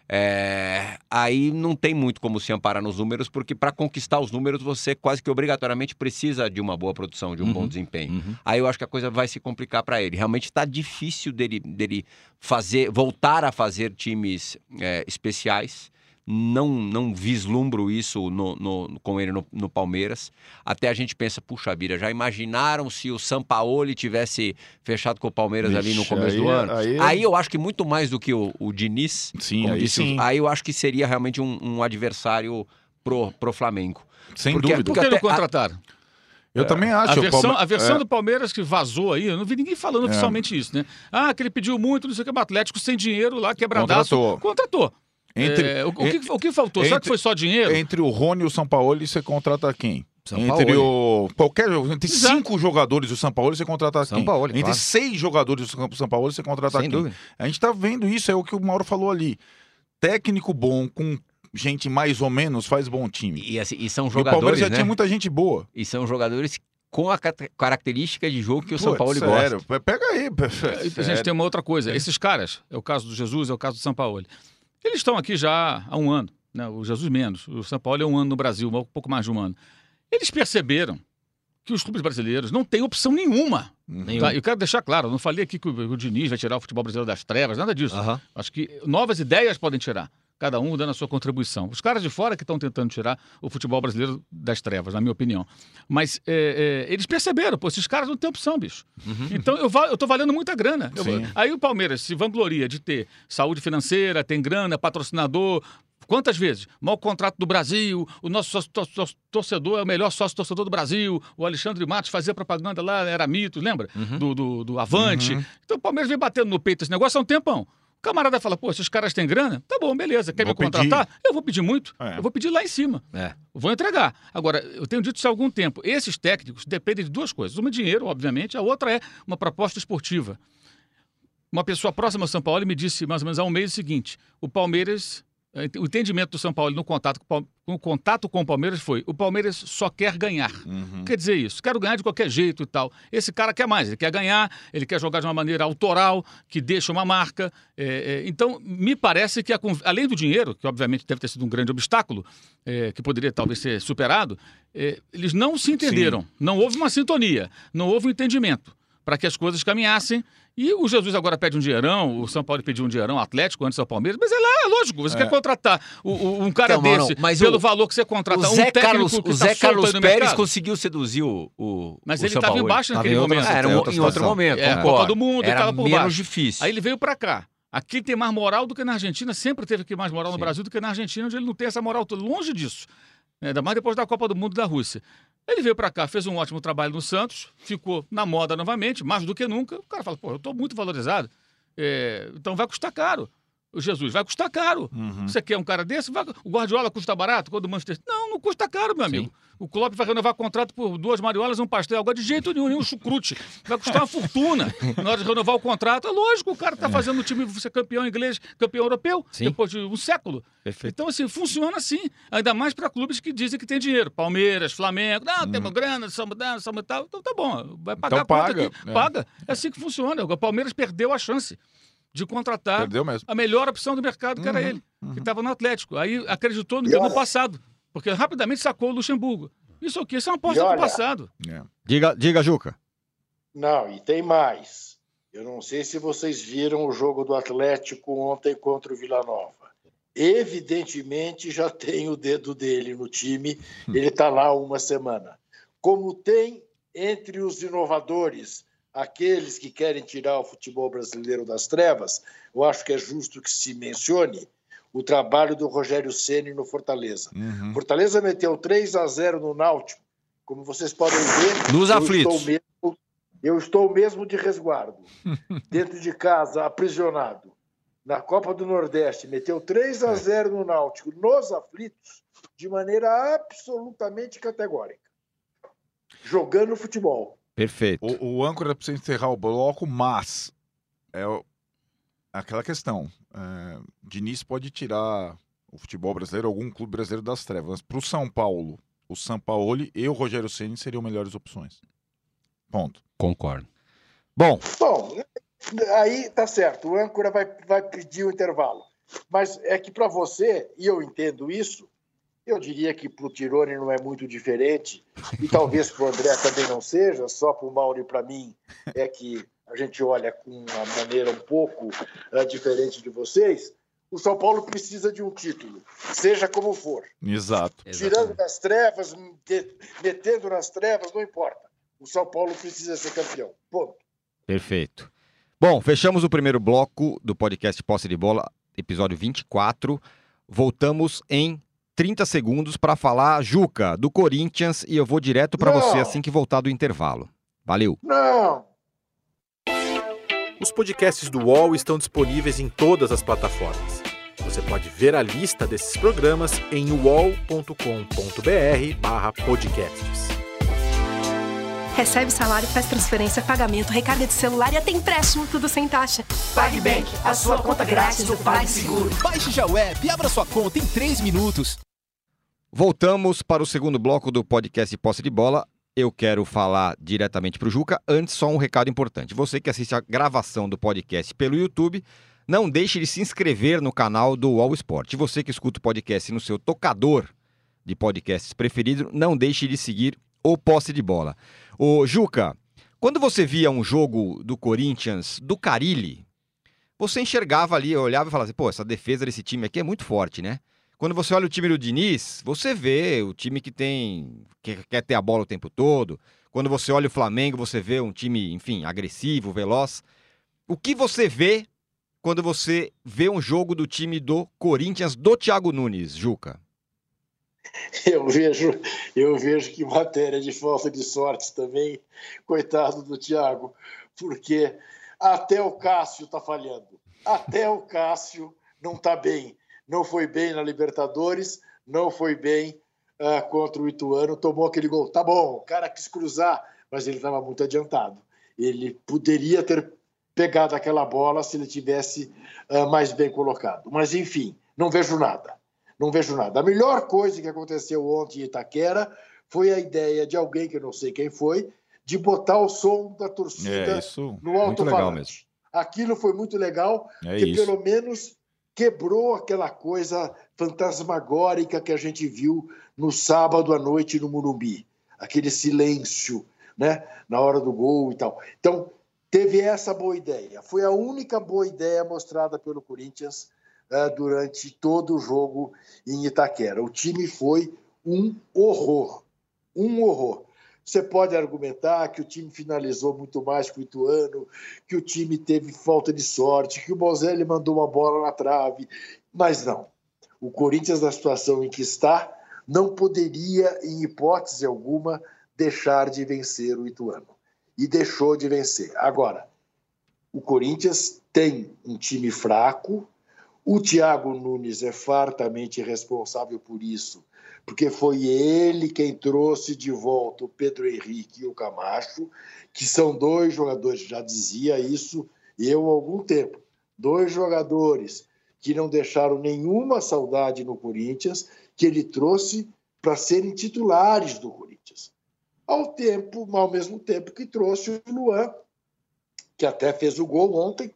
É, aí não tem muito como se amparar nos números, porque para conquistar os números você quase que obrigatoriamente precisa de uma boa produção, de um uhum, bom desempenho. Uhum. Aí eu acho que a coisa vai se complicar para ele. Realmente está difícil dele, dele fazer, voltar a fazer times é, especiais não, não vislumbro isso no, no, com ele no, no, Palmeiras. Até a gente pensa, puxa vida, já imaginaram se o Sampaoli tivesse fechado com o Palmeiras Vixe, ali no começo aí, do ano? Aí... aí... eu acho que muito mais do que o, o Diniz, sim, aí, disse, sim. aí eu acho que seria realmente um, um adversário pro, pro Flamengo. Sem porque, dúvida. Por que não contrataram? Eu é. também acho. A versão, Palme... a versão é. do Palmeiras que vazou aí, eu não vi ninguém falando é. oficialmente isso, né? Ah, que ele pediu muito, não sei o que, o Atlético sem dinheiro lá, quebradaço. Contratou. Contratou. Entre, é, o, o, que, o, que, faltou? Entre, Será que foi só dinheiro? Entre o Rony e o São Paulo, você contrata quem? São entre Paulo. o qualquer entre Exato. cinco jogadores do São Paulo você contrata São quem? Paulo, entre claro. seis jogadores do São Paulo você contrata Sem quem? Dúvida. A gente tá vendo isso é o que o Mauro falou ali. Técnico bom com gente mais ou menos faz bom time. E, assim, e são jogadores. E o Palmeiras já né? tinha muita gente boa. E são jogadores com a característica de jogo que o Pô, São Paulo sério, gosta. Pega aí. A gente tem uma outra coisa. Esses caras, é o caso do Jesus, é o caso do São Paulo. Eles estão aqui já há um ano, né? o Jesus menos. O São Paulo é um ano no Brasil, um pouco mais de um ano. Eles perceberam que os clubes brasileiros não têm opção nenhuma. Uhum. Tá? Eu quero deixar claro, não falei aqui que o, o Diniz vai tirar o futebol brasileiro das trevas, nada disso. Uhum. Acho que novas ideias podem tirar cada um dando a sua contribuição. Os caras de fora que estão tentando tirar o futebol brasileiro das trevas, na minha opinião. Mas é, é, eles perceberam, pô, esses caras não têm opção, bicho. Uhum. Então eu, eu tô valendo muita grana. Eu, aí o Palmeiras se vangloria de ter saúde financeira, tem grana, patrocinador, Quantas vezes? Mal contrato do Brasil, o nosso sócio, torcedor é o melhor sócio torcedor do Brasil, o Alexandre Matos fazia propaganda lá, era mito, lembra? Uhum. Do, do, do, Avante. Uhum. Então o Palmeiras vem batendo no peito esse negócio há um tempão camarada fala, pô, se os caras têm grana, tá bom, beleza. Quer vou me contratar? Pedir. Eu vou pedir muito. É. Eu vou pedir lá em cima. É. Vou entregar. Agora, eu tenho dito isso há algum tempo. Esses técnicos dependem de duas coisas. Uma, dinheiro, obviamente. A outra é uma proposta esportiva. Uma pessoa próxima ao São Paulo me disse, mais ou menos há um mês, o seguinte. O Palmeiras o entendimento do São Paulo no contato, no contato com o Palmeiras foi: o Palmeiras só quer ganhar. Uhum. Quer dizer isso, quero ganhar de qualquer jeito e tal. Esse cara quer mais, ele quer ganhar, ele quer jogar de uma maneira autoral, que deixa uma marca. É, é, então, me parece que, a, além do dinheiro, que obviamente deve ter sido um grande obstáculo, é, que poderia talvez ser superado, é, eles não se entenderam. Sim. Não houve uma sintonia, não houve um entendimento para que as coisas caminhassem e o Jesus agora pede um dinheirão, o São Paulo pediu um dinheirão Atlético antes do Palmeiras, mas é lá, é lógico, você é. quer contratar o, o, um cara então, desse pelo o, valor que você contrata. O Zé um Carlos, o Zé tá Carlos Pérez mercado. conseguiu seduzir o, o Mas ele estava embaixo naquele momento. era um, em outro momento. É, a Copa do Mundo, era por menos baixo. difícil. Aí ele veio para cá. Aqui tem mais moral do que na Argentina, sempre teve aqui mais moral Sim. no Brasil do que na Argentina, onde ele não tem essa moral toda. Longe disso. Ainda mais depois da Copa do Mundo da Rússia. Ele veio para cá, fez um ótimo trabalho no Santos, ficou na moda novamente, mais do que nunca. O cara fala, pô, eu estou muito valorizado, é, então vai custar caro. O Jesus vai custar caro. Uhum. Você quer um cara desse? Vai... O Guardiola custa barato? Quando o Manchester... Não, não custa caro, meu amigo. Sim. O Klopp vai renovar contrato por duas mariolas e um pastel. Agora, de jeito nenhum, nenhum chucrute. Vai custar uma fortuna na hora de renovar o contrato. É lógico, o cara está é. fazendo o time ser campeão inglês, campeão europeu, Sim. depois de um século. Perfeito. Então, assim, funciona assim. Ainda mais para clubes que dizem que tem dinheiro. Palmeiras, Flamengo. Não, hum. temos grana, somos somos tal. Então tá bom. Vai pagar então, a conta paga. aqui. É. Paga. É assim que funciona. O Palmeiras perdeu a chance de contratar a melhor opção do mercado, que uhum, era ele, uhum. que estava no Atlético. Aí acreditou no ano passado, porque rapidamente sacou o Luxemburgo. Isso aqui, isso é uma aposta olha, do passado. É. Diga, diga, Juca. Não, e tem mais. Eu não sei se vocês viram o jogo do Atlético ontem contra o Vila Nova. Evidentemente já tem o dedo dele no time, ele está lá uma semana. Como tem entre os inovadores, aqueles que querem tirar o futebol brasileiro das trevas, eu acho que é justo que se mencione o trabalho do Rogério Ceni no Fortaleza. Uhum. Fortaleza meteu 3 a 0 no Náutico. Como vocês podem ver, nos eu aflitos. Estou mesmo, eu estou mesmo de resguardo, dentro de casa, aprisionado. Na Copa do Nordeste, meteu 3 a 0 no Náutico, nos aflitos, de maneira absolutamente categórica. Jogando futebol. Perfeito. O, o âncora precisa encerrar o bloco, mas é aquela questão. É, Diniz pode tirar o futebol brasileiro, algum clube brasileiro das trevas. Para o São Paulo, o São Paulo e o Rogério Ceni seriam melhores opções. Ponto. Concordo. Bom. Bom, aí tá certo. O âncora vai, vai pedir o intervalo. Mas é que para você, e eu entendo isso, eu diria que para o Tirone não é muito diferente, e talvez para o André também não seja, só para o Mauro e para mim é que a gente olha com uma maneira um pouco uh, diferente de vocês, o São Paulo precisa de um título, seja como for. Exato. Tirando das trevas, metendo nas trevas, não importa. O São Paulo precisa ser campeão. Ponto. Perfeito. Bom, fechamos o primeiro bloco do podcast Posse de Bola, episódio 24. Voltamos em 30 segundos para falar, Juca, do Corinthians, e eu vou direto para você assim que voltar do intervalo. Valeu. Não. Os podcasts do UOL estão disponíveis em todas as plataformas. Você pode ver a lista desses programas em uol.com.br/podcasts. Recebe salário, faz transferência, pagamento, recarga de celular e até empréstimo, tudo sem taxa. PagBank, a sua conta grátis do PagSeguro. Baixe já o app e abra sua conta em 3 minutos. Voltamos para o segundo bloco do podcast Posse de Bola eu quero falar diretamente para o Juca. Antes, só um recado importante. Você que assiste a gravação do podcast pelo YouTube, não deixe de se inscrever no canal do All Sport. Você que escuta o podcast no seu tocador de podcasts preferido, não deixe de seguir o Posse de Bola. Ô, Juca, quando você via um jogo do Corinthians, do Carilli, você enxergava ali, olhava e falava assim, pô, essa defesa desse time aqui é muito forte, né? Quando você olha o time do Diniz, você vê o time que tem. que quer ter a bola o tempo todo. Quando você olha o Flamengo, você vê um time, enfim, agressivo, veloz. O que você vê quando você vê um jogo do time do Corinthians do Thiago Nunes, Juca? Eu vejo, eu vejo que matéria de falta de sorte também, coitado do Thiago, porque até o Cássio está falhando. Até o Cássio não está bem não foi bem na Libertadores, não foi bem uh, contra o Ituano, tomou aquele gol. Tá bom, o cara quis cruzar, mas ele estava muito adiantado. Ele poderia ter pegado aquela bola se ele tivesse uh, mais bem colocado. Mas, enfim, não vejo nada. Não vejo nada. A melhor coisa que aconteceu ontem em Itaquera foi a ideia de alguém, que eu não sei quem foi, de botar o som da torcida é, no alto-falante. Aquilo foi muito legal, é que isso. pelo menos quebrou aquela coisa fantasmagórica que a gente viu no sábado à noite no Murumbi. Aquele silêncio, né, na hora do gol e tal. Então, teve essa boa ideia. Foi a única boa ideia mostrada pelo Corinthians uh, durante todo o jogo em Itaquera. O time foi um horror. Um horror. Você pode argumentar que o time finalizou muito mais que o Ituano, que o time teve falta de sorte, que o Bozelli mandou uma bola na trave, mas não. O Corinthians, na situação em que está, não poderia, em hipótese alguma, deixar de vencer o Ituano. E deixou de vencer. Agora, o Corinthians tem um time fraco, o Thiago Nunes é fartamente responsável por isso porque foi ele quem trouxe de volta o Pedro Henrique e o Camacho, que são dois jogadores, já dizia isso eu há algum tempo, dois jogadores que não deixaram nenhuma saudade no Corinthians, que ele trouxe para serem titulares do Corinthians. Ao tempo, ao mesmo tempo que trouxe o Luan, que até fez o gol ontem,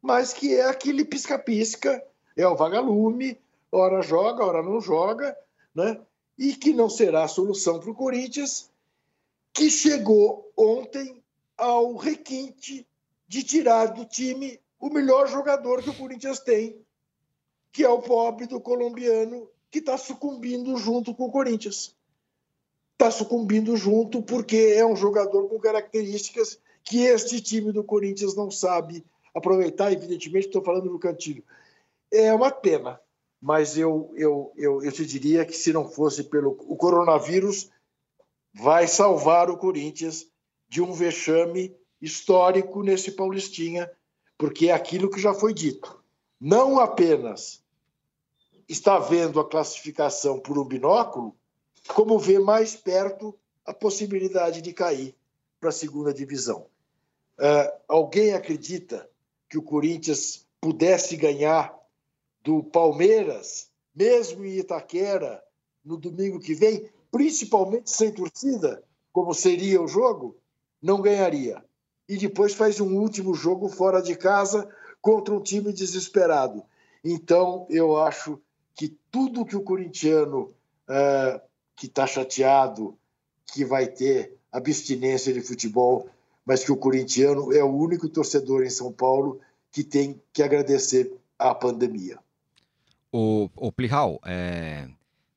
mas que é aquele pisca-pisca, é o vagalume, ora joga, ora não joga, né? e que não será a solução para o Corinthians, que chegou ontem ao requinte de tirar do time o melhor jogador que o Corinthians tem, que é o pobre do colombiano que está sucumbindo junto com o Corinthians. Está sucumbindo junto porque é um jogador com características que este time do Corinthians não sabe aproveitar. Evidentemente, estou falando do Cantilho. É uma pena mas eu, eu, eu, eu te diria que se não fosse pelo o coronavírus, vai salvar o Corinthians de um vexame histórico nesse Paulistinha, porque é aquilo que já foi dito. Não apenas está vendo a classificação por um binóculo, como vê mais perto a possibilidade de cair para a segunda divisão. Uh, alguém acredita que o Corinthians pudesse ganhar do Palmeiras, mesmo em Itaquera, no domingo que vem, principalmente sem torcida, como seria o jogo, não ganharia. E depois faz um último jogo fora de casa contra um time desesperado. Então, eu acho que tudo que o corintiano uh, que está chateado, que vai ter abstinência de futebol, mas que o corintiano é o único torcedor em São Paulo que tem que agradecer à pandemia. O, o Plihal, é,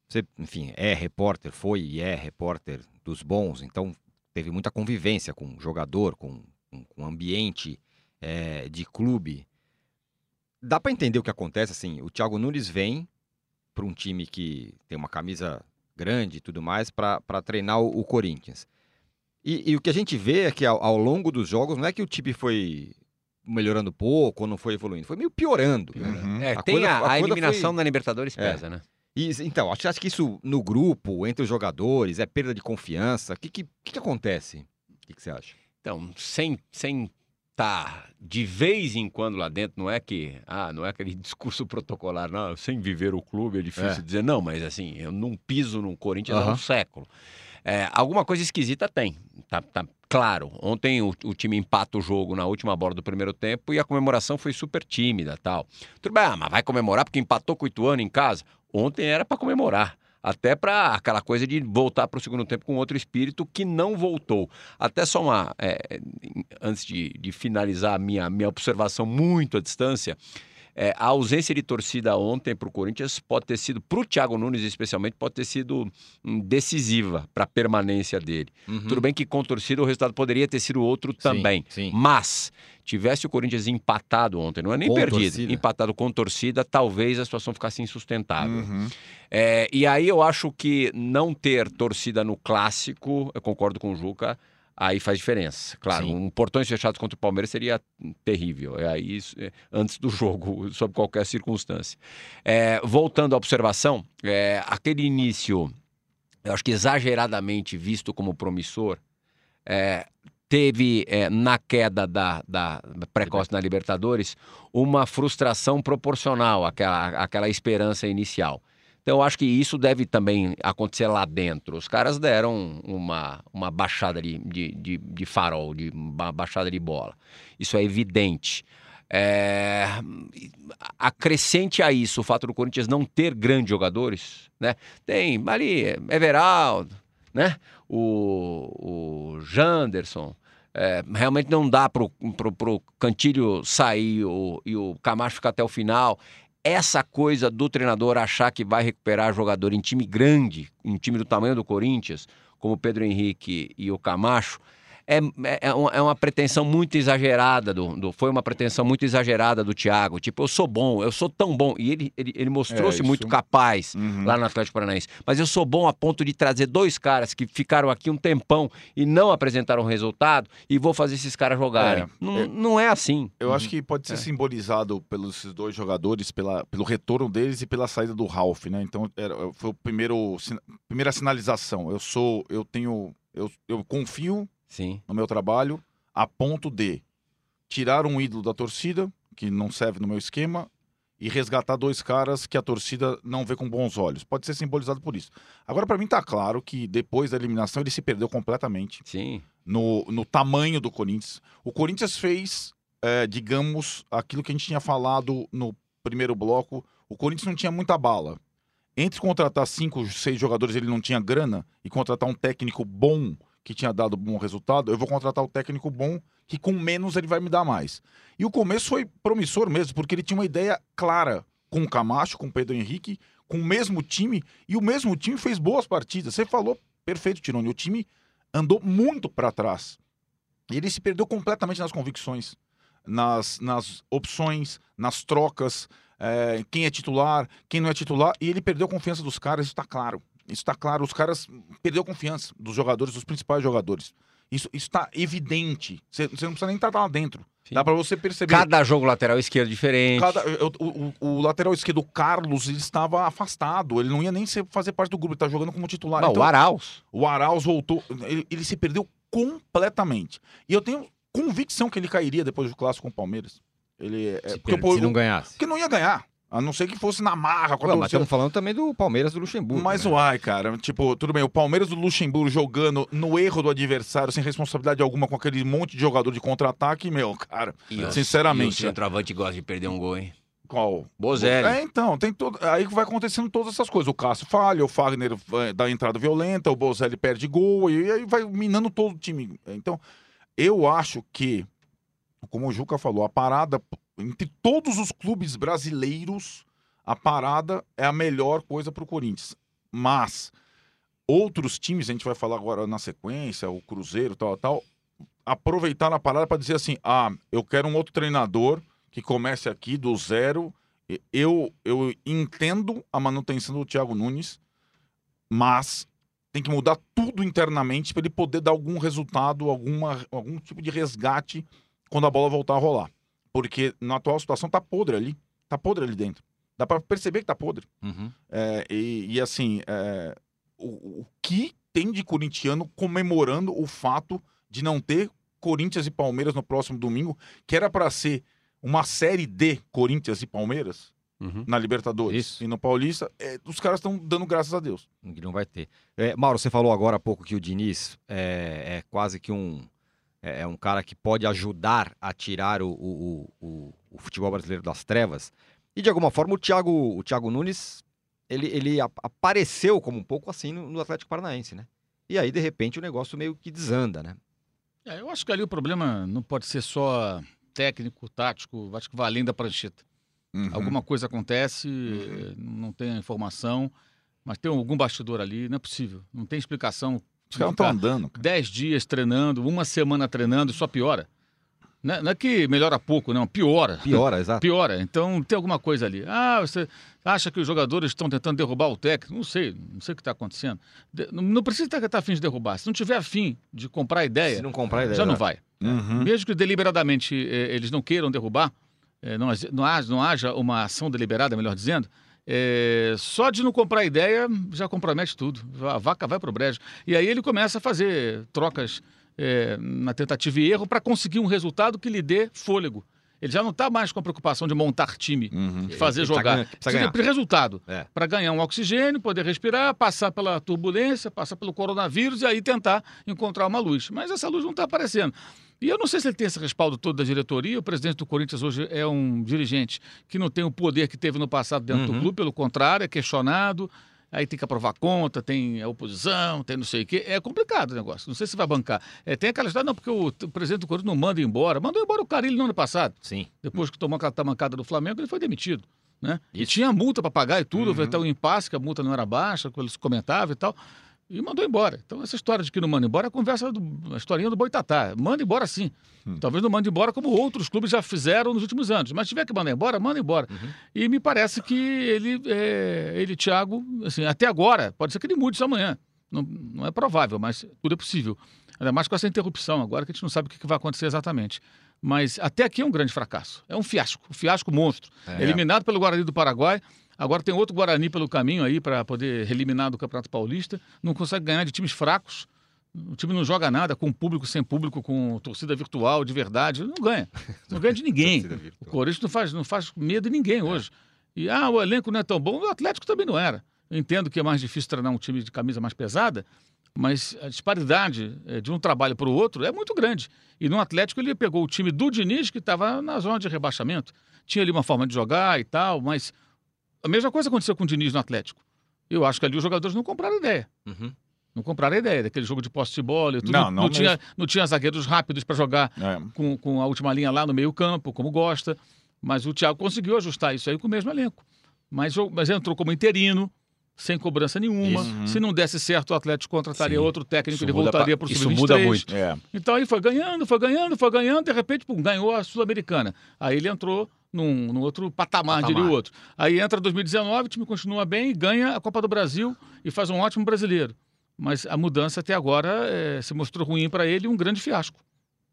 você, enfim, é repórter, foi e é repórter dos bons, então teve muita convivência com jogador, com, com, com ambiente é, de clube. Dá para entender o que acontece, assim, o Thiago Nunes vem para um time que tem uma camisa grande e tudo mais para treinar o, o Corinthians. E, e, o que a gente vê é que ao, ao, longo dos jogos não é que o time foi melhorando pouco ou não foi evoluindo. Foi meio piorando. Né? Uhum. É, a tem coisa, a, a, a eliminação foi... na Libertadores é. pesa, né? E, então, acho, acho que isso no grupo, entre os jogadores, é perda de confiança. O que, que, que, acontece? O que, que, você acha? Então, sem, sem tá de vez em quando lá dentro, não é que, ah, não é aquele discurso protocolar, não, sem viver o clube é difícil é. dizer, não, mas assim, eu não piso no Corinthians uhum. há um século. É, alguma coisa esquisita tem, tá, tá claro. Ontem o, o, time empata o jogo na última bola do primeiro tempo e a comemoração foi super tímida tal. Tudo bem, ah, mas vai comemorar porque empatou com o Ituano em casa? Ontem era para comemorar até para aquela coisa de voltar para o segundo tempo com outro espírito que não voltou. Até só uma. É, antes de, de, finalizar a minha, minha observação muito à distância, é, a ausência de torcida ontem para o Corinthians pode ter sido, para o Thiago Nunes especialmente, pode ter sido hum, decisiva para a permanência dele. Uhum. Tudo bem que com torcida o resultado poderia ter sido outro também. Sim, sim. Mas, tivesse o Corinthians empatado ontem, não é nem com perdido, torcida. empatado com torcida, talvez a situação ficasse insustentável. Uhum. É, e aí eu acho que não ter torcida no clássico, eu concordo com o Juca, aí faz diferença. Claro, Sim. um portões fechados contra o Palmeiras seria terrível. É aí é, antes do jogo, sob qualquer circunstância. É, voltando à observação, é, aquele início, eu acho que exageradamente visto como promissor, é, teve é, na queda da, da precoce na Libertadores uma frustração proporcional àquela, àquela esperança inicial. Então, eu acho que isso deve também acontecer lá dentro. Os caras deram uma, uma baixada de, de, de, de farol, de uma baixada de bola. Isso é evidente. É... Acrescente a isso o fato do Corinthians não ter grandes jogadores, né? Tem ali Everaldo, né? O, o Janderson. É, realmente não dá pro, pro Cantilho sair o, e o Camacho ficar até o final essa coisa do treinador achar que vai recuperar jogador em time grande, em time do tamanho do Corinthians, como Pedro Henrique e o Camacho, é, é, é, é, uma pretensão muito exagerada do, do, foi uma pretensão muito exagerada do Thiago. Tipo, eu sou bom, eu sou tão bom. E ele, ele, ele mostrou-se é, muito capaz uhum. lá no Atlético Paranaense. Mas eu sou bom a ponto de trazer dois caras que ficaram aqui um tempão e não apresentaram resultado e vou fazer esses caras jogarem. É, não, é, não é assim. Eu uhum. acho que pode ser simbolizado pelos dois jogadores, pela, pelo retorno deles e pela saída do Ralph, né? Então era, foi o primeiro primeira sinalização. Eu sou, eu tenho, eu, eu confio Sim. no meu trabalho, a ponto de tirar um ídolo da torcida, que não serve no meu esquema, e resgatar dois caras que a torcida não vê com bons olhos. Pode ser simbolizado por isso. Agora, para mim, tá claro que depois da eliminação ele se perdeu completamente. Sim. No, no tamanho do Corinthians. O Corinthians fez, é, digamos, aquilo que a gente tinha falado no primeiro bloco. O Corinthians não tinha muita bala. Entre contratar cinco, seis jogadores, ele não tinha grana, e contratar um técnico bom que tinha dado bom resultado, eu vou contratar o técnico bom, que com menos ele vai me dar mais. E o começo foi promissor mesmo, porque ele tinha uma ideia clara com o Camacho, com o Pedro Henrique, com o mesmo time, e o mesmo time fez boas partidas. Você falou perfeito, Tironi, o time andou muito para trás. Ele se perdeu completamente nas convicções, nas, nas opções, nas trocas, é, quem é titular, quem não é titular, e ele perdeu a confiança dos caras, isso está claro. Isso está claro. Os caras perdeu confiança dos jogadores, dos principais jogadores. Isso está evidente. Você não precisa nem estar lá dentro. Sim. Dá para você perceber. Cada jogo lateral esquerdo diferente. Cada, o, o, o, lateral esquerdo, o Carlos, ele estava afastado. Ele não ia nem ser, fazer parte do grupo. Ele tá jogando como titular. Não, então, o Arauz. O Arauz voltou. Ele, ele, se perdeu completamente. E eu tenho convicção que ele cairia depois do clássico com o Palmeiras. Ele, é, se, porque, per... se não ganhasse. Porque não ia ganhar. A não ser que fosse na marra com a Ué, Mas estamos falando também do Palmeiras do Luxemburgo. Mas né? uai, cara, tipo, tudo bem, o Palmeiras do Luxemburgo jogando no erro do adversário, sem responsabilidade alguma, com aquele monte de jogador de contra-ataque, meu, cara, e sinceramente. E o centroavante gosta de perder um gol, hein? Qual? Bozelli. É, então, tem todo. Aí vai acontecendo todas essas coisas. O Cássio falha, o Fagner dá entrada violenta, o Bozelli perde gol, e aí vai minando todo o time. Então, eu acho que, como o Juca falou, a parada entre todos os clubes brasileiros, a parada é a melhor coisa para o Corinthians. Mas outros times, a gente vai falar agora na sequência, o Cruzeiro, tal, tal, aproveitar a parada para dizer assim: ah, eu quero um outro treinador que comece aqui do zero. Eu, eu entendo a manutenção do Thiago Nunes, mas tem que mudar tudo internamente para ele poder dar algum resultado, alguma, algum tipo de resgate quando a bola voltar a rolar. Porque na atual situação tá podre ali. Tá podre ali dentro. Dá para perceber que tá podre. Uhum. É, e, e, assim, é, o, o que tem de corintiano comemorando o fato de não ter Corinthians e Palmeiras no próximo domingo, que era para ser uma série de Corinthians e Palmeiras uhum. na Libertadores Isso. e no Paulista, é, os caras estão dando graças a Deus. Não vai ter. É, Mauro, você falou agora há pouco que o Diniz é, é quase que um é, é um cara que pode ajudar a tirar o, o, o, o, futebol brasileiro das trevas. E de alguma forma o Thiago, o Thiago Nunes ele, ele apareceu como um pouco assim no, no Atlético Paranaense, né? E aí, de repente, o negócio meio que desanda, né? É, eu acho que ali o problema não pode ser só técnico, tático, acho que vai além da prancheta. Uhum. Alguma coisa acontece, uhum. não tem a informação, mas tem algum bastidor ali, não é possível. Não tem explicação os caras estão andando. Cara. Dez dias treinando, uma semana treinando, só piora. Não é, não é que melhora pouco, não, piora. Piora, exato. Piora. Então tem alguma coisa ali. Ah, você acha que os jogadores estão tentando derrubar o técnico? Não sei, não sei o que está acontecendo. Não, não precisa estar, estar afim de derrubar. Se não tiver afim de comprar ideia, Se não comprar ideia, já não vai. Uhum. Mesmo que deliberadamente eh, eles não queiram derrubar, eh, não, não, haja, não haja uma ação deliberada, melhor dizendo, é, só de não comprar ideia já compromete tudo. A vaca vai pro brejo. E aí ele começa a fazer trocas é, na tentativa e erro para conseguir um resultado que lhe dê fôlego. Ele já não está mais com a preocupação de montar time, uhum. de fazer ele tá jogar. Precisa ganhar. Precisa resultado. É. Para ganhar um oxigênio, poder respirar, passar pela turbulência, passar pelo coronavírus e aí tentar encontrar uma luz. Mas essa luz não está aparecendo. E eu não sei se ele tem esse respaldo todo da diretoria. O presidente do Corinthians hoje é um dirigente que não tem o poder que teve no passado dentro uhum. do clube, pelo contrário, é questionado aí tem que aprovar conta, tem a oposição, tem não sei o quê. É complicado o negócio. Não sei se vai bancar. É, tem aquela história, não, porque o, o presidente do Corinthians não manda embora. Mandou embora o Carilho no ano passado. Sim. Depois que tomou aquela tamancada do Flamengo, ele foi demitido. Né? E tinha multa para pagar e tudo, uhum. até o impasse, que a multa não era baixa, que eles comentavam e tal e mandou embora. Então, essa história de que não manda embora é a conversa, do, a historinha do Boitatá. Manda embora sim. Hum. Talvez não mande embora como outros clubes já fizeram nos últimos anos. Mas se tiver que mandar embora, manda embora. Uhum. E me parece que ele, é, ele, Thiago, assim, até agora, pode ser que ele mude isso amanhã. Não, não é provável, mas tudo é possível. Ainda mais com essa interrupção agora, que a gente não sabe o que vai acontecer exatamente. Mas até aqui é um grande fracasso. É um fiasco, um fiasco monstro. É. Eliminado pelo Guarani do Paraguai, Agora tem outro Guarani pelo caminho aí para poder eliminar do Campeonato Paulista. Não consegue ganhar de times fracos. O time não joga nada com público, sem público, com torcida virtual, de verdade. Não ganha. Não ganha de ninguém. o Corinthians não faz, não faz medo de ninguém hoje. E ah, o elenco não é tão bom. O Atlético também não era. Eu entendo que é mais difícil treinar um time de camisa mais pesada, mas a disparidade eh, de um trabalho para o outro é muito grande. E no Atlético ele pegou o time do Diniz, que estava na zona de rebaixamento. Tinha ali uma forma de jogar e tal, mas a mesma coisa aconteceu com o Diniz no Atlético. Eu acho que ali os jogadores não compraram ideia. Uhum. Não compraram a ideia daquele jogo de posse de bola. Tudo, não, não, não tinha, não tinha zagueiros rápidos para jogar é. com, com a última linha lá no meio-campo, como gosta. Mas o Thiago conseguiu ajustar isso aí com o mesmo elenco. Mas, mas entrou como interino, sem cobrança nenhuma. Uhum. Se não desse certo, o Atlético contrataria Sim. outro técnico, ele voltaria para o Isso muda muito. É. Então aí foi ganhando, foi ganhando, foi ganhando, de repente, pum, ganhou a Sul-Americana. Aí ele entrou num, num outro patamar, patamar, diria o outro. Aí entra 2019, o time continua bem, ganha a Copa do Brasil e faz um ótimo brasileiro. Mas a mudança até agora é, se mostrou ruim para ele e um grande fiasco.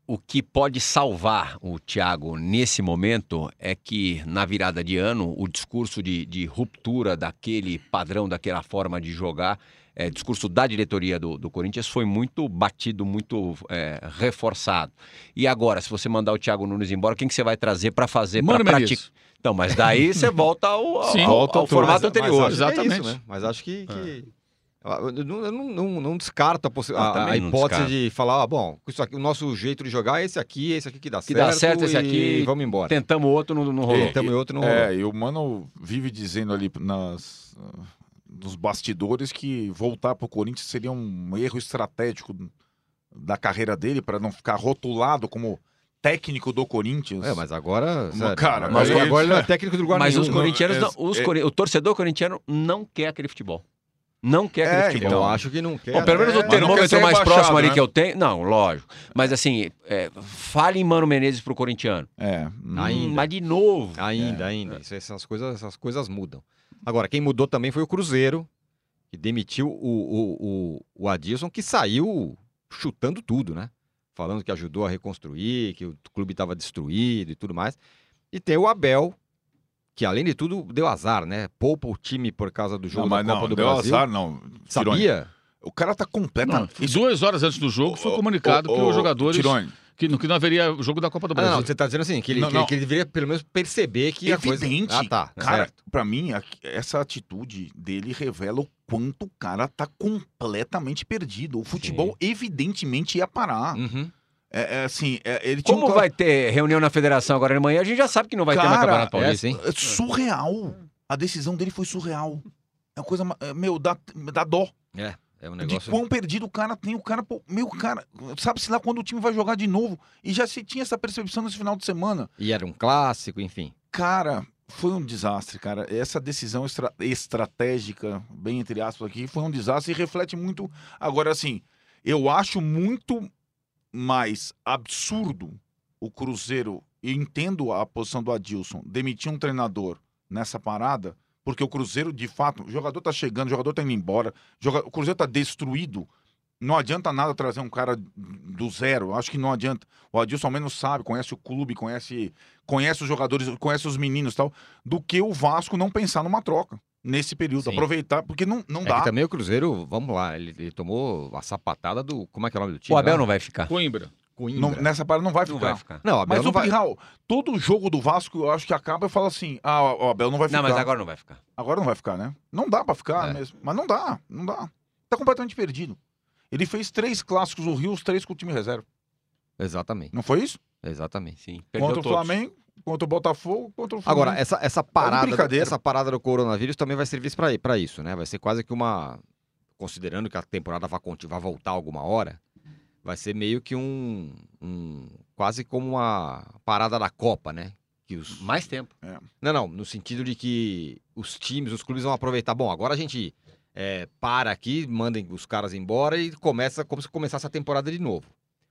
O que pode salvar o Thiago nesse momento é que, na virada de ano, o discurso de, de ruptura daquele padrão, daquela forma de jogar, é, discurso da diretoria do, do, Corinthians foi muito batido, muito é, reforçado. E agora, se você mandar o Thiago Nunes embora, quem que você vai trazer para fazer, para praticar? Então, mas daí você volta ao, ao, Sim, ao, volta ao, formato mas, anterior. Mas Exatamente. É isso, né? Mas acho que, que... Eu não, não, não descarto a, a, a hipótese de falar, ah, bom, isso aqui, o nosso jeito de jogar é esse aqui, esse aqui que dá que certo. Que dá certo esse aqui. Vamos embora. Tentamos outro, não, não rolou. Tentamos outro, não rolou. É, e o Mano vive dizendo ali nas nos bastidores que voltar para o Corinthians seria um erro estratégico da carreira dele para não ficar rotulado como técnico do Corinthians. É, mas agora, sério, cara, mas agora ele não é técnico do Guarani. Mas os corintianos, é, não, os é... o torcedor corintiano não quer aquele futebol. Não quer aquele é, futebol. Então, acho que não quer. Bom, pelo menos né? o termômetro mais próximo né? ali que eu tenho. Não, lógico. Mas assim, é, fale em Mano Menezes pro corintiano. É. Ainda. Mas de novo. Ainda, é. ainda. Essas, coisas, essas coisas mudam. Agora, quem mudou também foi o Cruzeiro, que demitiu o, o, o, o Adilson, que saiu chutando tudo, né? Falando que ajudou a reconstruir, que o clube estava destruído e tudo mais. E tem o Abel, que além de tudo deu azar, né? Poupa o time por causa do jogo não, da Copa não, do deu Brasil. azar, não. Sabia? O cara tá completamente. Duas horas antes do jogo foi comunicado que os jogadores. Tirone que, que não haveria o jogo da Copa do Brasil. Ah, não, você está dizendo assim, que ele, não, não. Que, ele deveria pelo menos perceber que Evidente. a coisa... Ah, tá. Cara, para mim, essa atitude dele revela o quanto o cara tá completamente perdido. O futebol, Sim. evidentemente, ia parar. Uhum. É, é, assim, é, ele Como um... vai ter reunião na federação agora de manhã? A gente já sabe que não vai cara, ter na Campeonato Paulista, hein? É surreal. A decisão dele foi surreal. É uma coisa, é, meu, dá, dá dó. É. É um negócio... De quão perdido o cara tem. O cara, pô, meu cara, sabe-se lá quando o time vai jogar de novo. E já se tinha essa percepção nesse final de semana. E era um clássico, enfim. Cara, foi um desastre, cara. Essa decisão estra estratégica, bem entre aspas aqui, foi um desastre e reflete muito. Agora, assim, eu acho muito mais absurdo o Cruzeiro, e entendo a posição do Adilson, demitir um treinador nessa parada porque o Cruzeiro, de fato, o jogador tá chegando, o jogador tá indo embora, o Cruzeiro tá destruído. Não adianta nada trazer um cara do zero. Acho que não adianta. O Adilson ao menos sabe, conhece o clube, conhece, conhece os jogadores, conhece os meninos e tal, do que o Vasco não pensar numa troca. nesse período. Sim. Aproveitar, porque não, não é dá. também o Cruzeiro, vamos lá, ele, ele, tomou a sapatada do. Como é que é o nome do time? O Abel lá? não vai ficar. Coimbra. Não, nessa parada não vai ficar. Não vai ficar. Não, Abel mas não o vai... todo jogo do Vasco, eu acho que acaba e fala assim: ah, o Abel não vai ficar. Não, mas agora não vai ficar. Agora não vai ficar, né? Não dá pra ficar é. mesmo. Mas não dá, não dá. Tá completamente perdido. Ele fez três clássicos no Rio, os três com o time reserva. Exatamente. Não foi isso? Exatamente, sim. Perdeu contra todos. o Flamengo, contra o Botafogo, contra o Flamengo. Agora, essa, essa, parada, é essa parada do coronavírus também vai servir para isso, né? Vai ser quase que uma. Considerando que a temporada vai, vai voltar alguma hora, vai ser meio que um, um. quase como uma parada da Copa, né? Que os... Mais tempo. É. Não, não, no sentido de que os times, os clubes vão aproveitar. Bom, agora a gente é, para aqui, mandem os caras embora e começa como se começasse a temporada de novo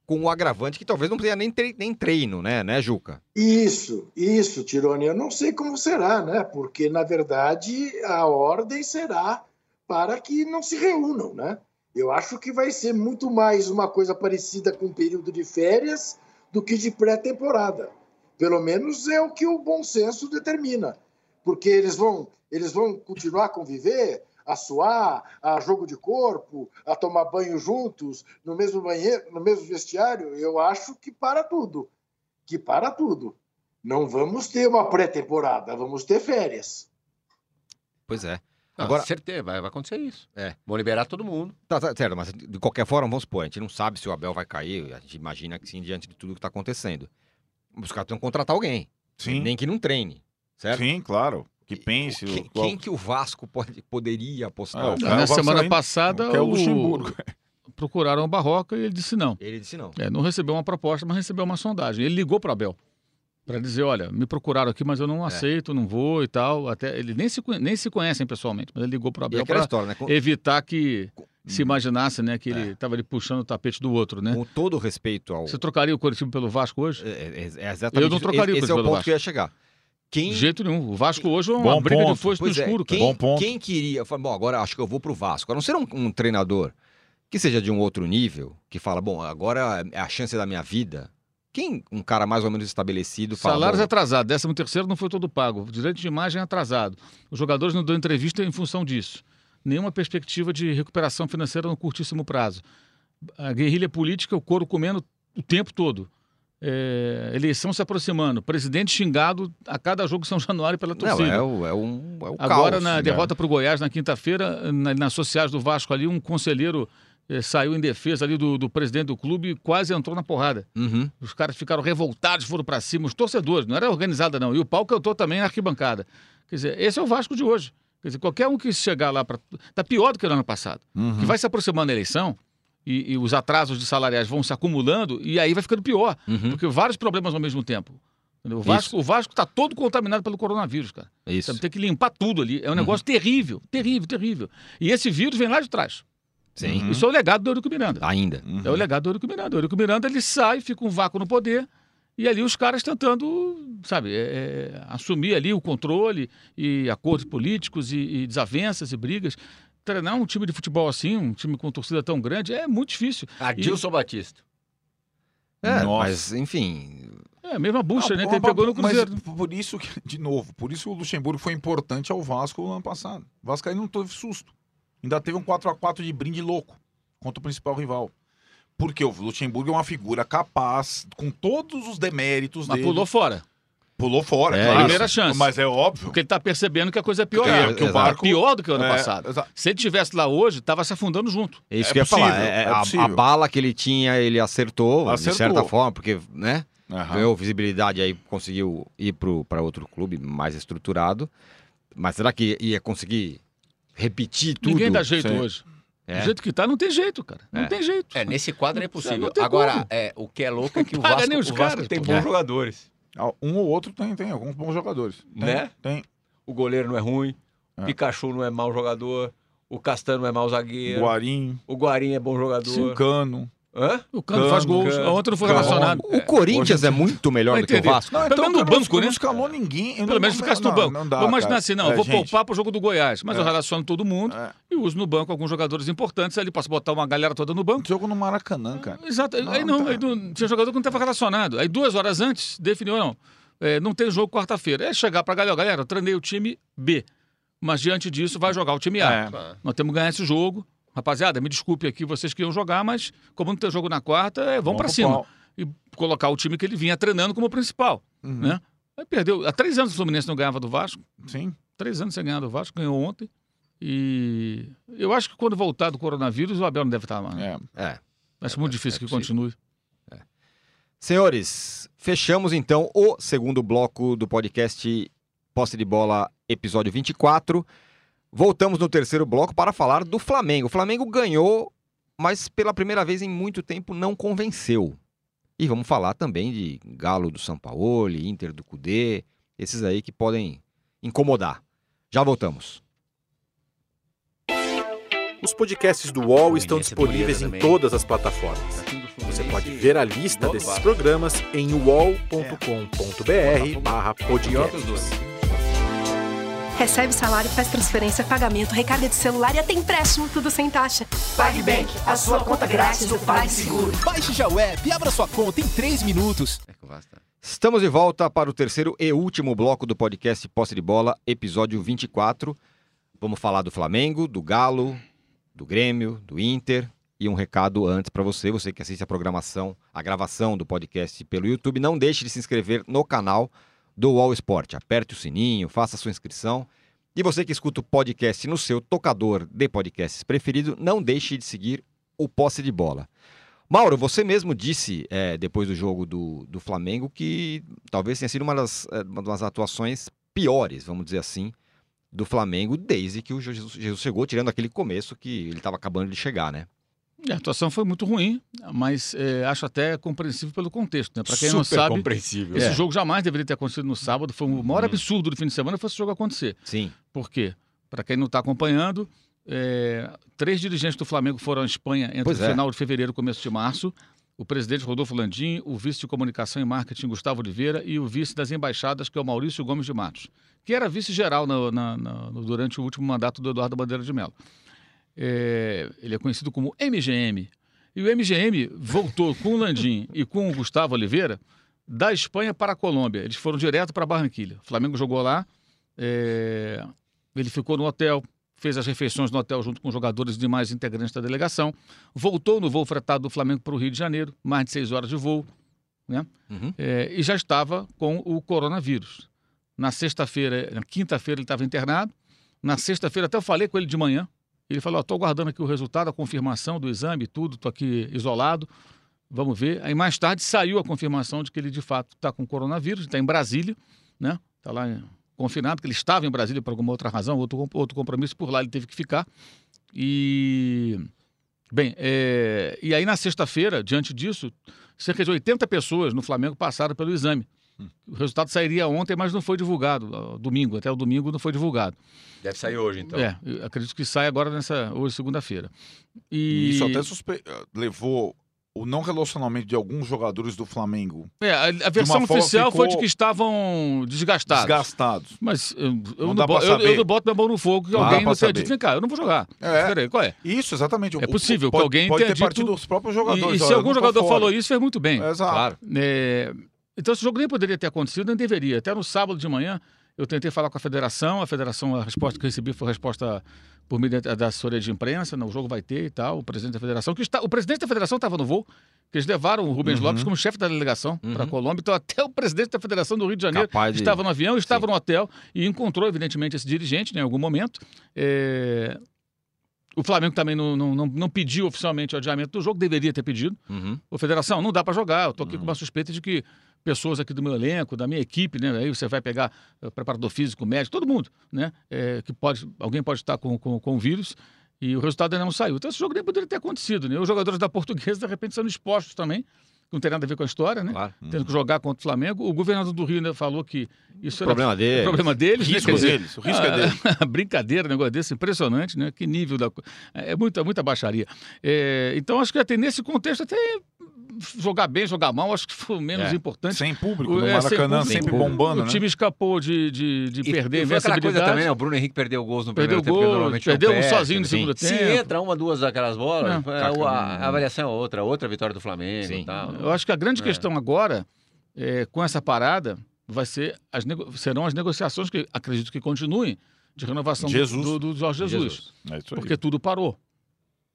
com o agravante que talvez não tenha nem, nem treino, né, né, Juca? Isso, isso, Tironi. Eu não sei como será, né? Porque, na verdade, a ordem será para que não se reúnam, né? Eu acho que vai ser muito mais uma coisa parecida com um período de férias do que de pré-temporada. Pelo menos é o que o bom senso determina. Porque eles vão, eles vão continuar a conviver, a suar, a jogo de corpo, a tomar banho juntos, no mesmo banheiro, no mesmo vestiário, eu acho que para tudo. Que para tudo. Não vamos ter uma pré-temporada, vamos ter férias. Pois é. Agora, certeza, vai, vai acontecer isso. É. Vão liberar todo mundo. Tá, tá, certo, mas de qualquer forma, vamos supor, a gente não sabe se o Abel vai cair, a gente imagina que sim, diante de tudo que está acontecendo. Os caras precisam contratar alguém. Sim. Nem que não treine, certo? Sim, claro que pense. Quem, o... quem que o Vasco pode, poderia apostar? Ah, na semana passada, é o Luxemburgo. procuraram o Barroca e ele disse não. Ele disse não. É, não recebeu uma proposta, mas recebeu uma sondagem. Ele ligou para Abel para dizer, olha, me procuraram aqui, mas eu não é. aceito, não vou e tal. Até ele nem se nem se conhecem pessoalmente, mas ele ligou para Abel para né? Com... evitar que Com... se imaginasse, né, que ele estava é. ali puxando o tapete do outro, né? Com todo respeito ao. Você trocaria o Coritiba pelo Vasco hoje? É, é, é exatamente. Eu não trocaria esse, o esse é o ponto Vasco. que eu ia chegar. Quem... De jeito nenhum. O Vasco hoje é uma bom briga ponto. de foice no escuro. Quem, bom ponto. quem queria... Bom, agora acho que eu vou pro Vasco. A não ser um, um, treinador que seja de um outro nível, que fala, bom, agora é a chance da minha vida. Quem, um cara mais ou menos estabelecido, fala... Salários atrasados. Décimo terceiro não foi todo pago. Direito de imagem atrasado. Os jogadores não dão entrevista em função disso. Nenhuma perspectiva de recuperação financeira no curtíssimo prazo. A guerrilha política, o couro comendo o tempo todo é, eleição se aproximando, presidente xingado a cada jogo São Januário pela torcida. Não, é, é, um, é o Agora, caos, na né? derrota para o Goiás na quinta-feira, na, nas sociais do Vasco ali, um conselheiro é, saiu em defesa ali do, do, presidente do clube e quase entrou na porrada. Uhum. Os caras ficaram revoltados, foram para cima, os torcedores, não era organizada não. E o pau cantou também na arquibancada. Quer dizer, esse é o Vasco de hoje. Quer dizer, qualquer um que chegar lá para. Tá pior do que no ano passado. Uhum. Que vai se aproximando da eleição, e, e, os atrasos de salariais vão se acumulando e aí vai ficando pior, uhum. porque vários problemas ao mesmo tempo. O Vasco, o Vasco está todo contaminado pelo coronavírus, cara. Isso. Tem que limpar tudo ali. É um uhum. negócio terrível, terrível, terrível. E esse vírus vem lá de trás. Sim. Uhum. Isso é o legado do Eurico Miranda. Ainda. Uhum. É o legado do Eurico Miranda. O Eurico Miranda ele sai, fica um vácuo no poder e ali os caras tentando, sabe, é, é, assumir ali o controle e acordos políticos e, e desavenças e brigas treinar um time de futebol assim, um time com torcida tão grande, é muito difícil. Adilson e... Batista. É, Nossa. mas enfim. É a mesma bucha, ah, né? Que ele pegou no Cruzeiro. Mas por isso que, de novo, por isso o Luxemburgo foi importante ao Vasco no ano passado. O Vasco aí não teve susto. Ainda teve um 4 a 4 de brinde louco contra o principal rival. Porque o Luxemburgo é uma figura capaz, com todos os deméritos mas dele. Mas pulou fora. Pulou fora, é, claro. Primeira chance. Mas é óbvio. Porque ele está percebendo que a coisa é pior. É, que o barco é pior do que o ano é, passado. Exato. Se ele tivesse lá hoje, estava se afundando junto. É isso é que eu ia falar. É, é a, a, bala que ele tinha, ele acertou, acertou. de certa forma, porque, né? Uhum. Ganhou visibilidade aí, conseguiu ir para outro clube mais estruturado. Mas será que ia conseguir repetir tudo? Ninguém dá jeito Sim. hoje. É. Do jeito que tá, não tem jeito, cara. Não é. tem jeito. É, nesse quadro é possível. Agora, é, o que é louco é que o Vasco, o Vasco caras, tem bons jogadores. Ah, um ou outro tem, tem alguns bons jogadores. Tem, né? Tem. O goleiro não é ruim, é. Pikachu não é mau jogador, o Castano não é mau zagueiro. Guarim. O Guarim é bom jogador. Cincano. Hã? O Cano, Cano faz gols. Cano, Ontem não foi relacionado. O, Corinthians é muito melhor do que o Vasco. Não, Pelo menos no banco, né? Não escalou ninguém. Pelo menos ficasse no banco. Não dá, Vamos imaginar assim, não, é, vou gente. poupar pro jogo do Goiás, mas é. eu relaciono todo mundo é. e uso no banco alguns jogadores importantes ali, posso botar uma galera toda no banco. Jogo no Maracanã, cara. Exato. Não, aí não, tá. aí não, tinha jogador que não estava relacionado. Aí duas horas antes, definiu, não, é, não tem jogo quarta-feira. É chegar pra galera, galera, eu treinei o time B. mas diante disso vai jogar o time A. É. Nós temos que ganhar esse jogo. Rapaziada, me desculpe aqui vocês que iam jogar, mas como não tem jogo na quarta, é, vão para cima. Pau. E colocar o time que ele vinha treinando como principal. Uhum. Né? Aí perdeu. Há três anos o Fluminense não ganhava do Vasco. Sim. Três anos sem ganhar do Vasco, ganhou ontem. E eu acho que quando voltar do coronavírus, o Abel não deve estar lá. Né? É. é. Acho é, muito difícil é que continue. É. Senhores, fechamos então o segundo bloco do podcast Posse de Bola, episódio 24. Voltamos no terceiro bloco para falar do Flamengo. O Flamengo ganhou, mas pela primeira vez em muito tempo não convenceu. E vamos falar também de Galo do São Paulo, Inter do Cudê, esses aí que podem incomodar. Já voltamos. Os podcasts do UOL estão disponíveis em todas as plataformas. Você pode ver a lista desses programas em uol.com.br/podcast. Recebe salário, faz transferência, pagamento, recarga de celular e até empréstimo, tudo sem taxa. PagBank, a sua conta grátis do PagSeguro. Baixe já o app e abra sua conta em 3 minutos. É Estamos de volta para o terceiro e último bloco do podcast Posse de Bola, episódio 24. Vamos falar do Flamengo, do Galo, do Grêmio, do Inter. E um recado antes para você, você que assiste a programação, a gravação do podcast pelo YouTube, não deixe de se inscrever no canal do Wall Sport. Aperte o sininho, faça sua inscrição. E você que escuta o podcast no seu tocador de podcasts preferido, não deixe de seguir o Posse de Bola. Mauro, você mesmo disse é, depois do jogo do, do Flamengo que talvez tenha sido uma das, é, uma das atuações piores, vamos dizer assim, do Flamengo desde que o Jesus, Jesus chegou, tirando aquele começo que ele estava acabando de chegar, né? A atuação foi muito ruim, mas é, acho até compreensível pelo contexto. Né? Para quem Super não sabe, compreensível. esse é. jogo jamais deveria ter acontecido no sábado. Foi o maior uhum. absurdo do fim de semana foi esse jogo acontecer. Sim. Por quê? Para quem não está acompanhando, é, três dirigentes do Flamengo foram à Espanha entre pois o é. final de fevereiro e começo de março. O presidente Rodolfo Landim, o vice de comunicação e marketing Gustavo Oliveira e o vice das embaixadas, que é o Maurício Gomes de Matos, que era vice-geral durante o último mandato do Eduardo Bandeira de Mello é, ele é conhecido como MGM. E o MGM voltou com o Landim e com o Gustavo Oliveira da Espanha para a Colômbia. Eles foram direto para Barranquilha. O Flamengo jogou lá, é, ele ficou no hotel, fez as refeições no hotel junto com jogadores e demais integrantes da delegação, voltou no voo fretado do Flamengo para o Rio de Janeiro, mais de seis horas de voo, né? Uhum. É, e já estava com o coronavírus. Na sexta-feira, na quinta-feira ele estava internado, na sexta-feira até eu falei com ele de manhã, ele falou: estou aguardando aqui o resultado, a confirmação do exame, tudo, estou aqui isolado. Vamos ver. Aí mais tarde saiu a confirmação de que ele de fato está com coronavírus, está em Brasília, né? Está lá confinado, porque ele estava em Brasília por alguma outra razão, outro, outro compromisso, por lá ele teve que ficar. E. Bem, é... e aí na sexta-feira, diante disso, cerca de 80 pessoas no Flamengo passaram pelo exame. O resultado sairia ontem, mas não foi divulgado. Domingo, até o domingo não foi divulgado. Deve sair hoje, então. É, acredito que sai agora nessa hoje, segunda-feira. E... Isso até suspe... levou o não relacionamento de alguns jogadores do Flamengo. É, a, a versão oficial foi de que estavam desgastados. Desgastados. Mas eu, eu, não, não boto, eu, eu, não boto minha mão no fogo que não alguém não tenha dito, vem cá, eu não vou jogar. É. Peraí, qual é? Isso, exatamente. É possível o, que alguém pode tenha ter dito... dos próprios jogadores. E, e se algum jogador falou isso, fez muito bem. É, exato. Claro. É, então esse jogo nem poderia ter acontecido, nem deveria. Até no sábado de manhã eu tentei falar com a federação, a federação, a resposta que eu recebi foi a resposta por meio da assessoria de imprensa, não, o jogo vai ter e tal, o presidente da federação, que está, o presidente da federação estava no voo, que eles levaram o Rubens uhum. Lopes como chefe da delegação uhum. para a Colômbia, então até o presidente da federação do Rio de Janeiro estava no avião, estava Sim. no hotel e encontrou, evidentemente, esse dirigente né, em algum momento. É... O Flamengo também não, não, não, não, pediu oficialmente o adiamento do jogo, deveria ter pedido. Uhum. O Federação, não dá para jogar. Eu estou aqui com uma suspeita de que pessoas aqui do meu elenco, da minha equipe, né? Aí você vai pegar uh, preparador físico, médico, todo mundo, né? É, que pode, alguém pode estar com, com, com o vírus e o resultado ainda não saiu. Então esse jogo nem poderia ter acontecido, né? Os jogadores da Portuguesa, de repente, sendo expostos também, que não tem nada a ver com a história, né? Claro. Tendo que jogar contra o Flamengo. O governador do Rio né, falou que isso era problema deles. problema deles. O risco né? deles. O risco é deles. brincadeira, um negócio desse, impressionante, né? Que nível da. É muita, muita baixaria. É, então, acho que até nesse contexto, até jogar bem, jogar mal, acho que foi o menos é. importante. Sem público, no é, Maracanã, sem sempre bombando. O né? time escapou de, de, de e, perder. E foi aquela coisa também, né? O Bruno Henrique perdeu gols no perdeu primeiro gol, tempo. Normalmente perdeu um sozinho no segundo tempo. Se entra uma, duas daquelas bolas, é, a, a, avaliação é outra, outra vitória do Flamengo Sim. tal. Eu acho que a grande é. questão agora, é, com essa parada, vai ser as serão as negociações que acredito que continuem de renovação Jesus. Do, do, Jorge Jesus. Jesus. É porque tudo parou.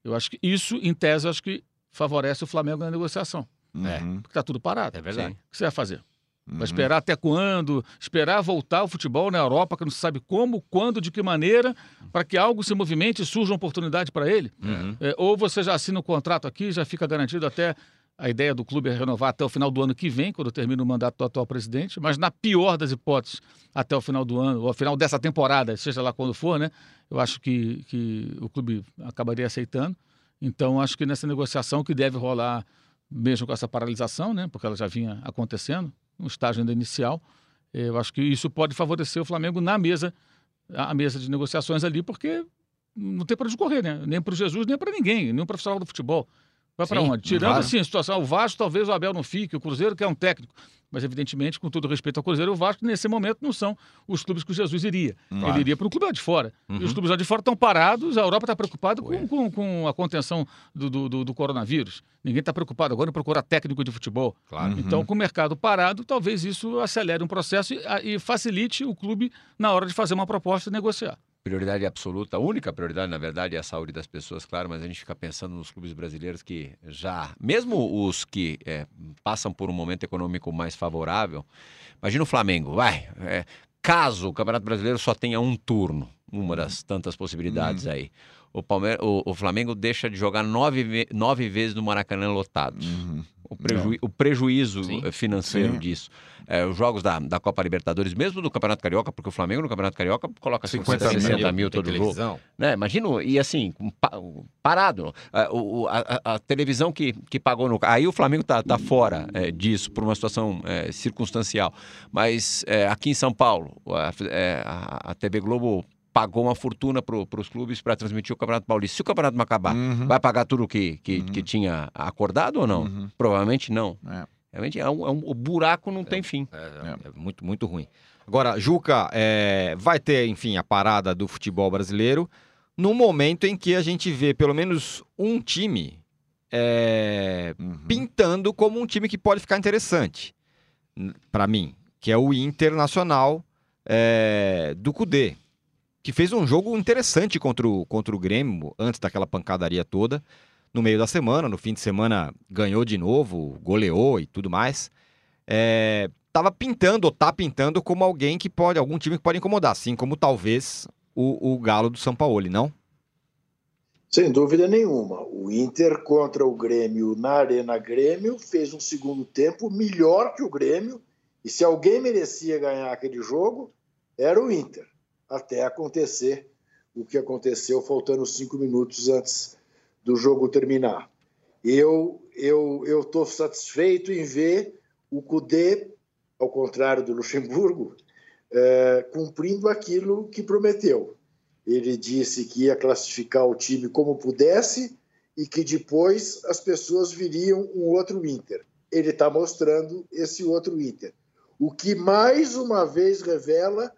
Eu acho que isso, em tese, acho que favorece o Flamengo na negociação. Uhum. É, porque está tudo parado. É verdade. Sim. O que você vai fazer? Vai uhum. esperar até quando? Esperar voltar o futebol na Europa, que não se sabe como, quando, de que maneira, para que algo se movimente e surja uma oportunidade para ele? Uhum. É, ou você já assina o um contrato aqui, já fica garantido até. A ideia do clube é renovar até o final do ano que vem, quando termina o mandato do atual presidente, mas na pior das hipóteses, até o final do ano, ou ao final dessa temporada, seja lá quando for, né? Eu acho que, que o clube acabaria aceitando. Então, acho que nessa negociação que deve rolar, mesmo com essa paralisação, né? Porque ela já vinha acontecendo, no estágio ainda inicial. Eu acho que isso pode favorecer o Flamengo na mesa, a mesa de negociações ali, porque não tem para onde correr, né? Nem para o Jesus, nem para ninguém, o profissional do futebol. Vai para onde? Tirando assim a situação, o Vasco talvez o Abel não fique, o Cruzeiro que é um técnico. Mas, evidentemente, com todo respeito ao Cruzeiro e o Vasco, nesse momento não são os clubes que o Jesus iria. Claro. Ele iria para o clube lá de fora. Uhum. E os clubes lá de fora estão parados, a Europa está preocupada com, com, com, a contenção do, do, do coronavírus. Ninguém está preocupado agora em procurar técnico de futebol. Claro. Então, uhum. com o mercado parado, talvez isso acelere um processo e, e facilite o clube na hora de fazer uma proposta e negociar prioridade absoluta, a única prioridade, na verdade, é a saúde das pessoas, claro, mas a gente fica pensando nos clubes brasileiros que já, mesmo os que é, passam por um momento econômico mais favorável, imagina o Flamengo, vai, é, caso o Campeonato Brasileiro só tenha um turno, uma das tantas possibilidades uhum. aí o, Palmeiras, o, o, Flamengo deixa de jogar nove, nove vezes no Maracanã lotado. Uhum. O, preju, o, prejuízo Sim. financeiro Sim. disso. É, os jogos da, da Copa Libertadores, mesmo do Campeonato Carioca, porque o Flamengo no Campeonato Carioca coloca 50, 60 mil, mil todo jogo. Né? Imagina, e assim, parado. A, a, a, televisão que, que pagou no. Aí o Flamengo tá, tá fora é, disso, por uma situação é, circunstancial. Mas é, aqui em São Paulo, a, é, a TV Globo pagou uma fortuna para os clubes para transmitir o Campeonato Paulista. Se o Campeonato não acabar, uhum. vai pagar tudo que, que, uhum. que tinha acordado ou não? Uhum. Provavelmente não. É. Realmente é um, é um, o buraco não é, tem fim. É, é, é, muito, muito ruim. Agora, Juca, é, vai ter, enfim, a parada do futebol brasileiro no momento em que a gente vê pelo menos um time uhum. pintando como um time que pode ficar interessante, para mim, que é o Internacional do Cudê que fez um jogo interessante contra o, contra o Grêmio, antes daquela pancadaria toda. No meio da semana, no fim de semana, ganhou de novo, goleou e tudo mais. É, tava pintando, ou tá pintando, como alguém que pode, algum time que pode incomodar, assim como talvez o, o Galo do São Paulo, não? Sem dúvida nenhuma. O Inter contra o Grêmio na Arena Grêmio fez um segundo tempo melhor que o Grêmio. E se alguém merecia ganhar aquele jogo, era o Inter até acontecer o que aconteceu faltando cinco minutos antes do jogo terminar. Eu eu eu estou satisfeito em ver o Cudê, ao contrário do Luxemburgo, é, cumprindo aquilo que prometeu. Ele disse que ia classificar o time como pudesse e que depois as pessoas viriam um outro Inter. Ele está mostrando esse outro Inter. O que mais uma vez revela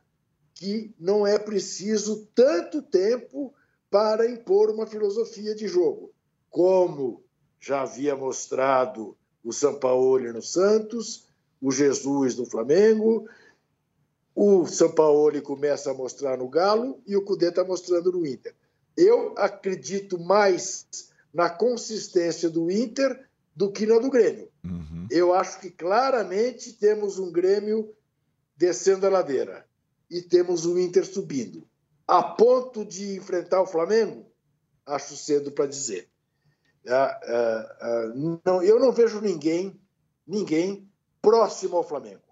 que não é preciso tanto tempo para impor uma filosofia de jogo, como já havia mostrado o Sampaoli no Santos, o Jesus no Flamengo, o Sampaoli começa a mostrar no Galo e o Cudê está mostrando no Inter. Eu acredito mais na consistência do Inter do que na do Grêmio. Uhum. Eu acho que claramente temos um Grêmio descendo a ladeira e temos o Inter subindo. A ponto de enfrentar o Flamengo, acho cedo para dizer. Ah, ah, ah, não, eu não vejo ninguém, ninguém próximo ao Flamengo.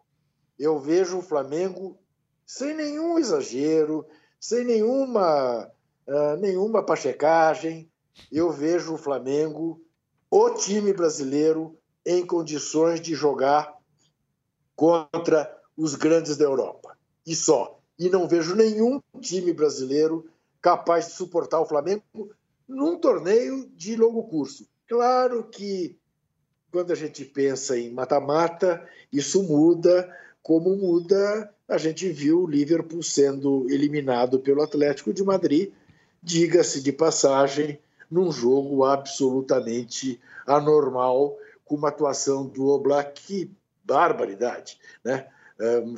Eu vejo o Flamengo sem nenhum exagero, sem nenhuma, nenhuma pachecagem. Eu vejo o Flamengo, o time brasileiro, em condições de jogar contra os grandes da Europa e só. E não vejo nenhum time brasileiro capaz de suportar o Flamengo num torneio de longo curso. Claro que quando a gente pensa em mata-mata, isso muda, como muda, a gente viu o Liverpool sendo eliminado pelo Atlético de Madrid, diga-se de passagem, num jogo absolutamente anormal, com uma atuação do Oblak, que barbaridade, né?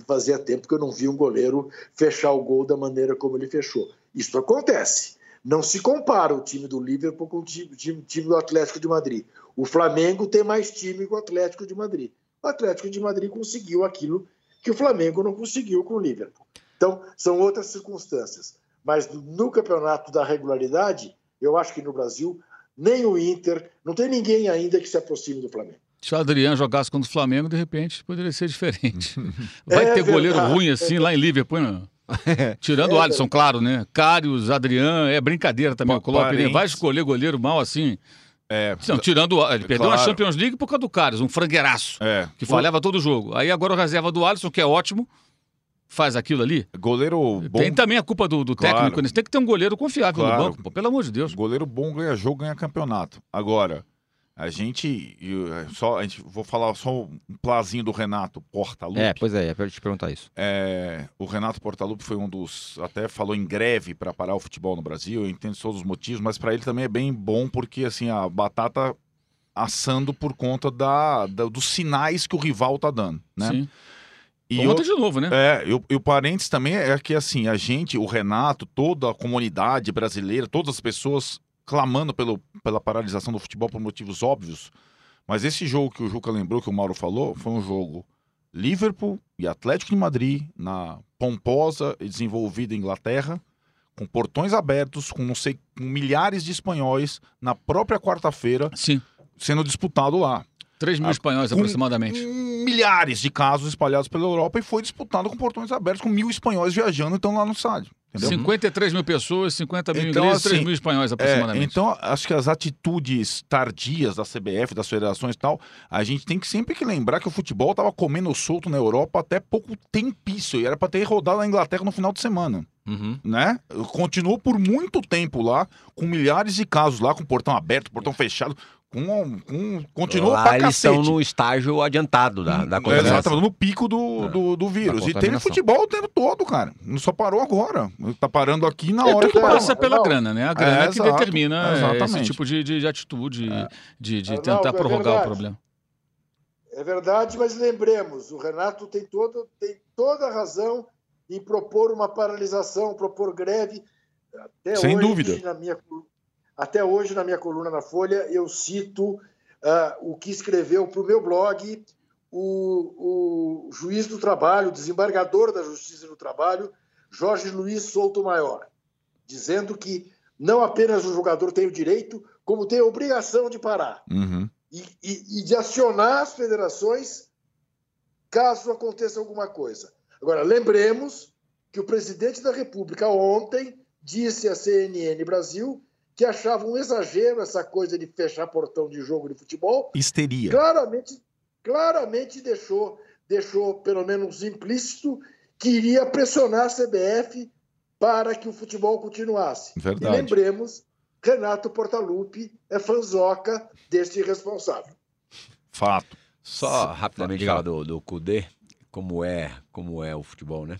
Fazia tempo que eu não vi um goleiro fechar o gol da maneira como ele fechou. Isso acontece. Não se compara o time do Liverpool com o time, time, time do Atlético de Madrid. O Flamengo tem mais time que o Atlético de Madrid. O Atlético de Madrid conseguiu aquilo que o Flamengo não conseguiu com o Liverpool. Então, são outras circunstâncias. Mas no campeonato da regularidade, eu acho que no Brasil, nem o Inter, não tem ninguém ainda que se aproxime do Flamengo. Se o Adriano jogasse contra o Flamengo, de repente poderia ser diferente. Vai é ter verdade. goleiro ruim assim é lá em Liverpool, não? Tirando é, o Alisson, claro, né? Cários, Adriano, é brincadeira também. O né? vai escolher goleiro mal assim. É, não, tirando. Ele perdeu claro. a Champions League por causa do Cários, um frangueiraço. É. Que falhava todo jogo. Aí agora o reserva do Alisson, que é ótimo, faz aquilo ali. Goleiro bom. Tem também a culpa do, do claro. técnico. Né? Tem que ter um goleiro confiável claro. no banco, pô, pelo amor de Deus. Goleiro bom ganha jogo, ganha campeonato. Agora, a gente. Eu, só, a gente vou falar só um plazinho do Renato Portaluppi. É, pois é, é para te perguntar isso. É, o Renato Portaluppi foi um dos. Até falou em greve para parar o futebol no Brasil. Eu entendo todos os motivos, mas para ele também é bem bom porque assim a batata assando por conta da, da dos sinais que o rival tá dando, né? Sim. E Ontem de novo, né? É, e o, e o parênteses também é que assim, a gente, o Renato, toda a comunidade brasileira, todas as pessoas clamando pelo, pela paralisação do futebol por motivos óbvios. Mas esse jogo que o Juca lembrou, que o Mauro falou, foi um jogo Liverpool e Atlético de Madrid, na pomposa e desenvolvida Inglaterra, com portões abertos, com não sei, com milhares de espanhóis, na própria quarta-feira, sendo disputado lá. 3 mil espanhóis aproximadamente. Milhares de casos espalhados pela Europa e foi disputado com portões abertos, com mil espanhóis viajando então lá no estádio. Entendeu? 53 mil pessoas, 50 mil então, ingleses, assim, 3 mil espanhóis é, aproximadamente. É, então, acho que as atitudes tardias da CBF, das federações e tal, a gente tem que sempre que lembrar que o futebol estava comendo solto na Europa até pouco tempício. E era para ter rodado na Inglaterra no final de semana. Uhum. Né? Continuou por muito tempo lá, com milhares de casos lá, com portão aberto, portão fechado com, com, continua Lá pra eles estão no estágio adiantado da, da contaminação. Exato, no pico do, é. do, do vírus. E teve futebol o tempo todo, cara. Não só parou agora. Tá parando aqui na hora que passa é pela grana, né? A grana é, que exato, determina esse tipo de, de, atitude, é. de, de tentar prorrogar o problema. É verdade, mas lembremos, o Renato tem, todo, tem toda a razão em propor uma paralisação, propor greve. Até Sem hoje, dúvida. Na minha, até hoje, na minha coluna na Folha, eu cito uh, o que escreveu para o meu blog o, o juiz do trabalho, desembargador da Justiça do Trabalho, Jorge Luiz Souto Maior, dizendo que não apenas o jogador tem o direito, como tem a obrigação de parar uhum. e, e, e de acionar as federações caso aconteça alguma coisa. Agora, lembremos que o presidente da República ontem disse à CNN Brasil que achava um exagero essa coisa de fechar portão de jogo de futebol. Histeria. Claramente, claramente deixou, deixou pelo menos implícito que iria pressionar a CBF para que o futebol continuasse. Verdade. E lembremos, Renato Portaluppi é fanzoca deste responsável. Fato. Só rapidamente falar do, do Cudê, como é, como é o futebol, né?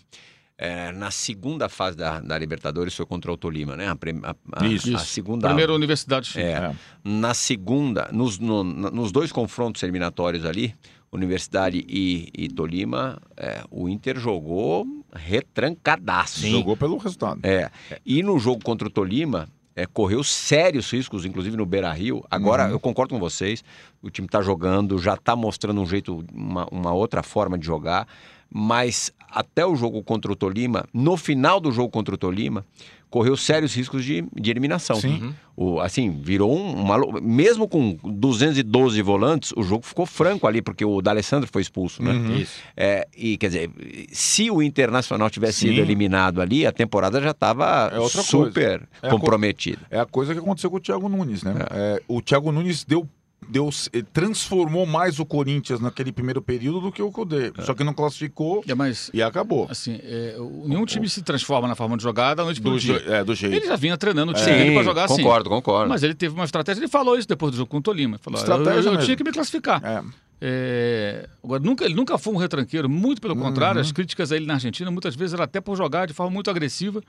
É, na segunda fase da, da, Libertadores foi contra o Tolima, né? A, a, isso, a segunda. Primeira universidade. É, é. Na segunda, nos, no, nos dois confrontos eliminatórios ali, Universidade e, e Tolima, é, o Inter jogou retrancadaço. Sim. Jogou pelo resultado. É. E no jogo contra o Tolima, é, correu sérios riscos, inclusive no Beira Rio. Agora, uhum. eu concordo com vocês, o time está jogando, já está mostrando um jeito, uma, uma outra forma de jogar mas até o jogo contra o Tolima, no final do jogo contra o Tolima, correu sérios riscos de, de eliminação. Sim. O, assim, virou um, uma. Mesmo com 212 volantes, o jogo ficou franco ali, porque o D'Alessandro foi expulso, né? Uhum. Isso. É, e quer dizer, se o Internacional tivesse Sim. sido eliminado ali, a temporada já estava é super é comprometida. É a coisa que aconteceu com o Thiago Nunes, né? É. é o Thiago Nunes deu Deus eh, transformou mais o Corinthians naquele primeiro período do que o Cudê. É. Só que não classificou é, mas, e acabou. Assim, é, nenhum time se transforma na forma de jogar da noite pro dia. É, do jeito. Ele já vinha treinando o time é. para jogar assim. Concordo, concordo. Mas ele teve uma estratégia, ele falou isso depois do jogo com o Tolima. Falou, estratégia eu, eu, eu tinha que me classificar. É. É, agora, nunca, ele nunca foi um retranqueiro, muito pelo uhum. contrário, as críticas a ele na Argentina muitas vezes eram até por jogar de forma muito agressiva,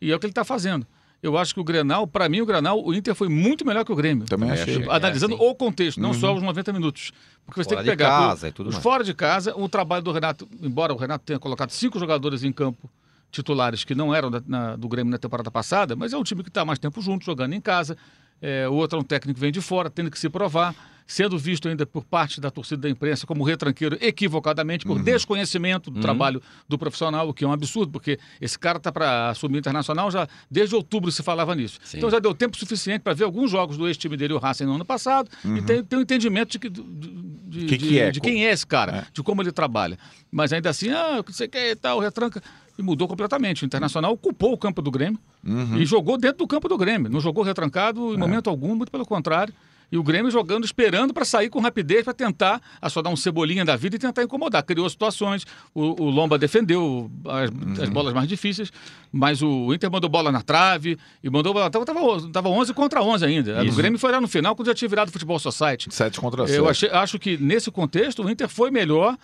e é o que ele está fazendo. Eu acho que o Grenal, para mim, o Grenal, o Inter foi muito melhor que o Grêmio. Também achei. Analisando é, o contexto, não uhum. só os 90 minutos. Porque você fora tem que pegar casa, o, os mais. fora de casa, o trabalho do Renato, embora o Renato tenha colocado cinco jogadores em campo titulares que não eram da, na, do Grêmio na temporada passada, mas é um time que está mais tempo junto, jogando em casa. É, o outro é um técnico que vem de fora, tendo que se provar sendo visto ainda por parte da torcida da imprensa como retranqueiro equivocadamente, por uhum. desconhecimento do uhum. trabalho do profissional, o que é um absurdo, porque esse cara está para assumir internacional já desde outubro se falava nisso. Sim. Então já deu tempo suficiente para ver alguns jogos do ex-time dele, o Racing, no ano passado, uhum. e ter, ter um entendimento de, de, de, que que é? de, quem é esse cara, é. de como ele trabalha. Mas ainda assim, ah, você quer e tal, retranca. E mudou completamente. O Internacional ocupou o campo do Grêmio uhum. e jogou dentro do campo do Grêmio. Não jogou retrancado em é. momento algum, muito pelo contrário. E o Grêmio jogando, esperando para sair com rapidez, para tentar a só dar um cebolinha da vida e tentar incomodar. Criou situações, o, o Lomba defendeu as, uhum. as, bolas mais difíceis, mas o Inter mandou bola na trave e mandou bola. Tava, tava, tava 11 contra 11 ainda. Isso. O Grêmio foi lá no final quando já tinha virado o Futebol Society. 7 contra 7. Eu achei, acho que nesse contexto o Inter foi melhor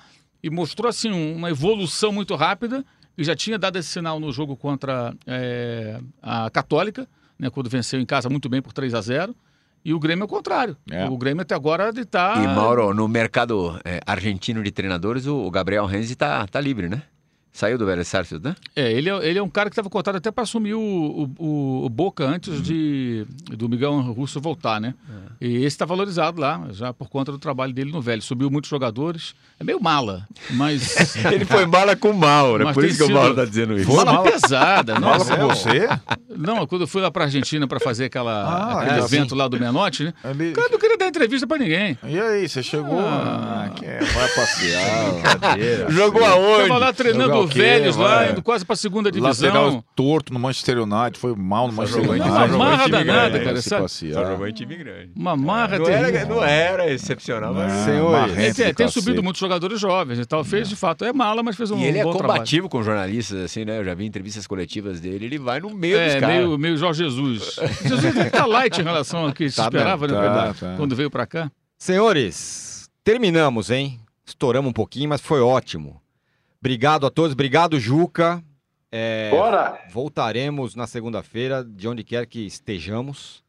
e mostrou assim uma evolução muito rápida e já tinha dado esse sinal no jogo contra é, a Católica, né, quando venceu em casa muito bem por 3 a 0 e o Grêmio é o contrário. É. O Grêmio até agora está. E Mauro, no mercado é, argentino de treinadores, o Gabriel Renzi está tá livre, né? Saiu do Vélez Sarsfield, né? É, ele é, ele é um cara que estava cotado até para assumir o, o, o, Boca antes uhum. de do Miguel Russo voltar, né? É. E esse está valorizado lá, já por conta do trabalho dele no Vélez. Subiu muitos jogadores. É meio mala, mas... ele foi mala com mal, né? Mas Por isso que o Mauro está dizendo isso. Mala, mala pesada. Mala com você? Não, quando eu fui lá para Argentina para fazer aquela, ah, aquele é, evento assim. lá do Menotti, né? Ali... Cara, não queria dar entrevista para ninguém. E aí, você chegou... Ah, ah que é, vai passear. Jogou aonde? Tava lá treinando o Velhos lá, indo quase pra segunda divisão. Lateral torto no Manchester United, foi mal no Manchester United. Uma marra danada, cara. Só jogou em time grande. Uma marra não era, não era excepcional, mas... Senhores. É, tem subido muitos jogadores jovens e tal. Fez, de fato, é mala, mas fez um E ele é combativo com jornalistas, assim, né? Eu já vi entrevistas coletivas dele, ele vai no meio é, dos caras. Meio, meio Jorge Jesus. Jesus tá light em relação ao que se tá esperava, né? Tá, tá. Quando veio pra cá. Senhores, terminamos, hein? Estouramos um pouquinho, mas foi ótimo. Obrigado a todos, obrigado, Juca. É, Bora! Voltaremos na segunda-feira, de onde quer que estejamos.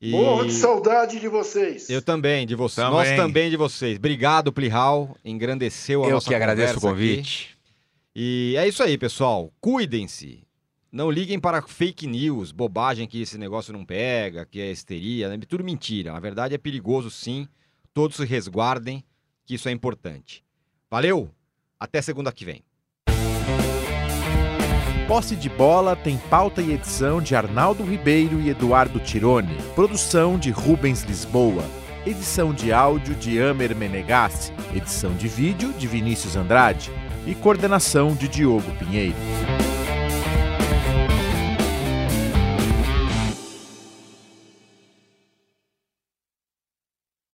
E... Morro de saudade de vocês. Eu também, de vocês. Também. Nós também de vocês. Obrigado, Plihal. Engrandeceu a Eu nossa Eu que agradeço o convite. Aqui. E é isso aí, pessoal. Cuidem-se. Não liguem para fake news, bobagem que esse negócio não pega, que é histeria, né? tudo mentira. Na verdade é perigoso sim. Todos se resguardem, que isso é importante. Valeu! Até segunda que vem. Posse de Bola tem pauta e edição de Arnaldo Ribeiro e Eduardo Tironi. Produção de Rubens Lisboa. Edição de áudio de Amer Menegassi. Edição de vídeo de Vinícius Andrade. E coordenação de Diogo Pinheiro.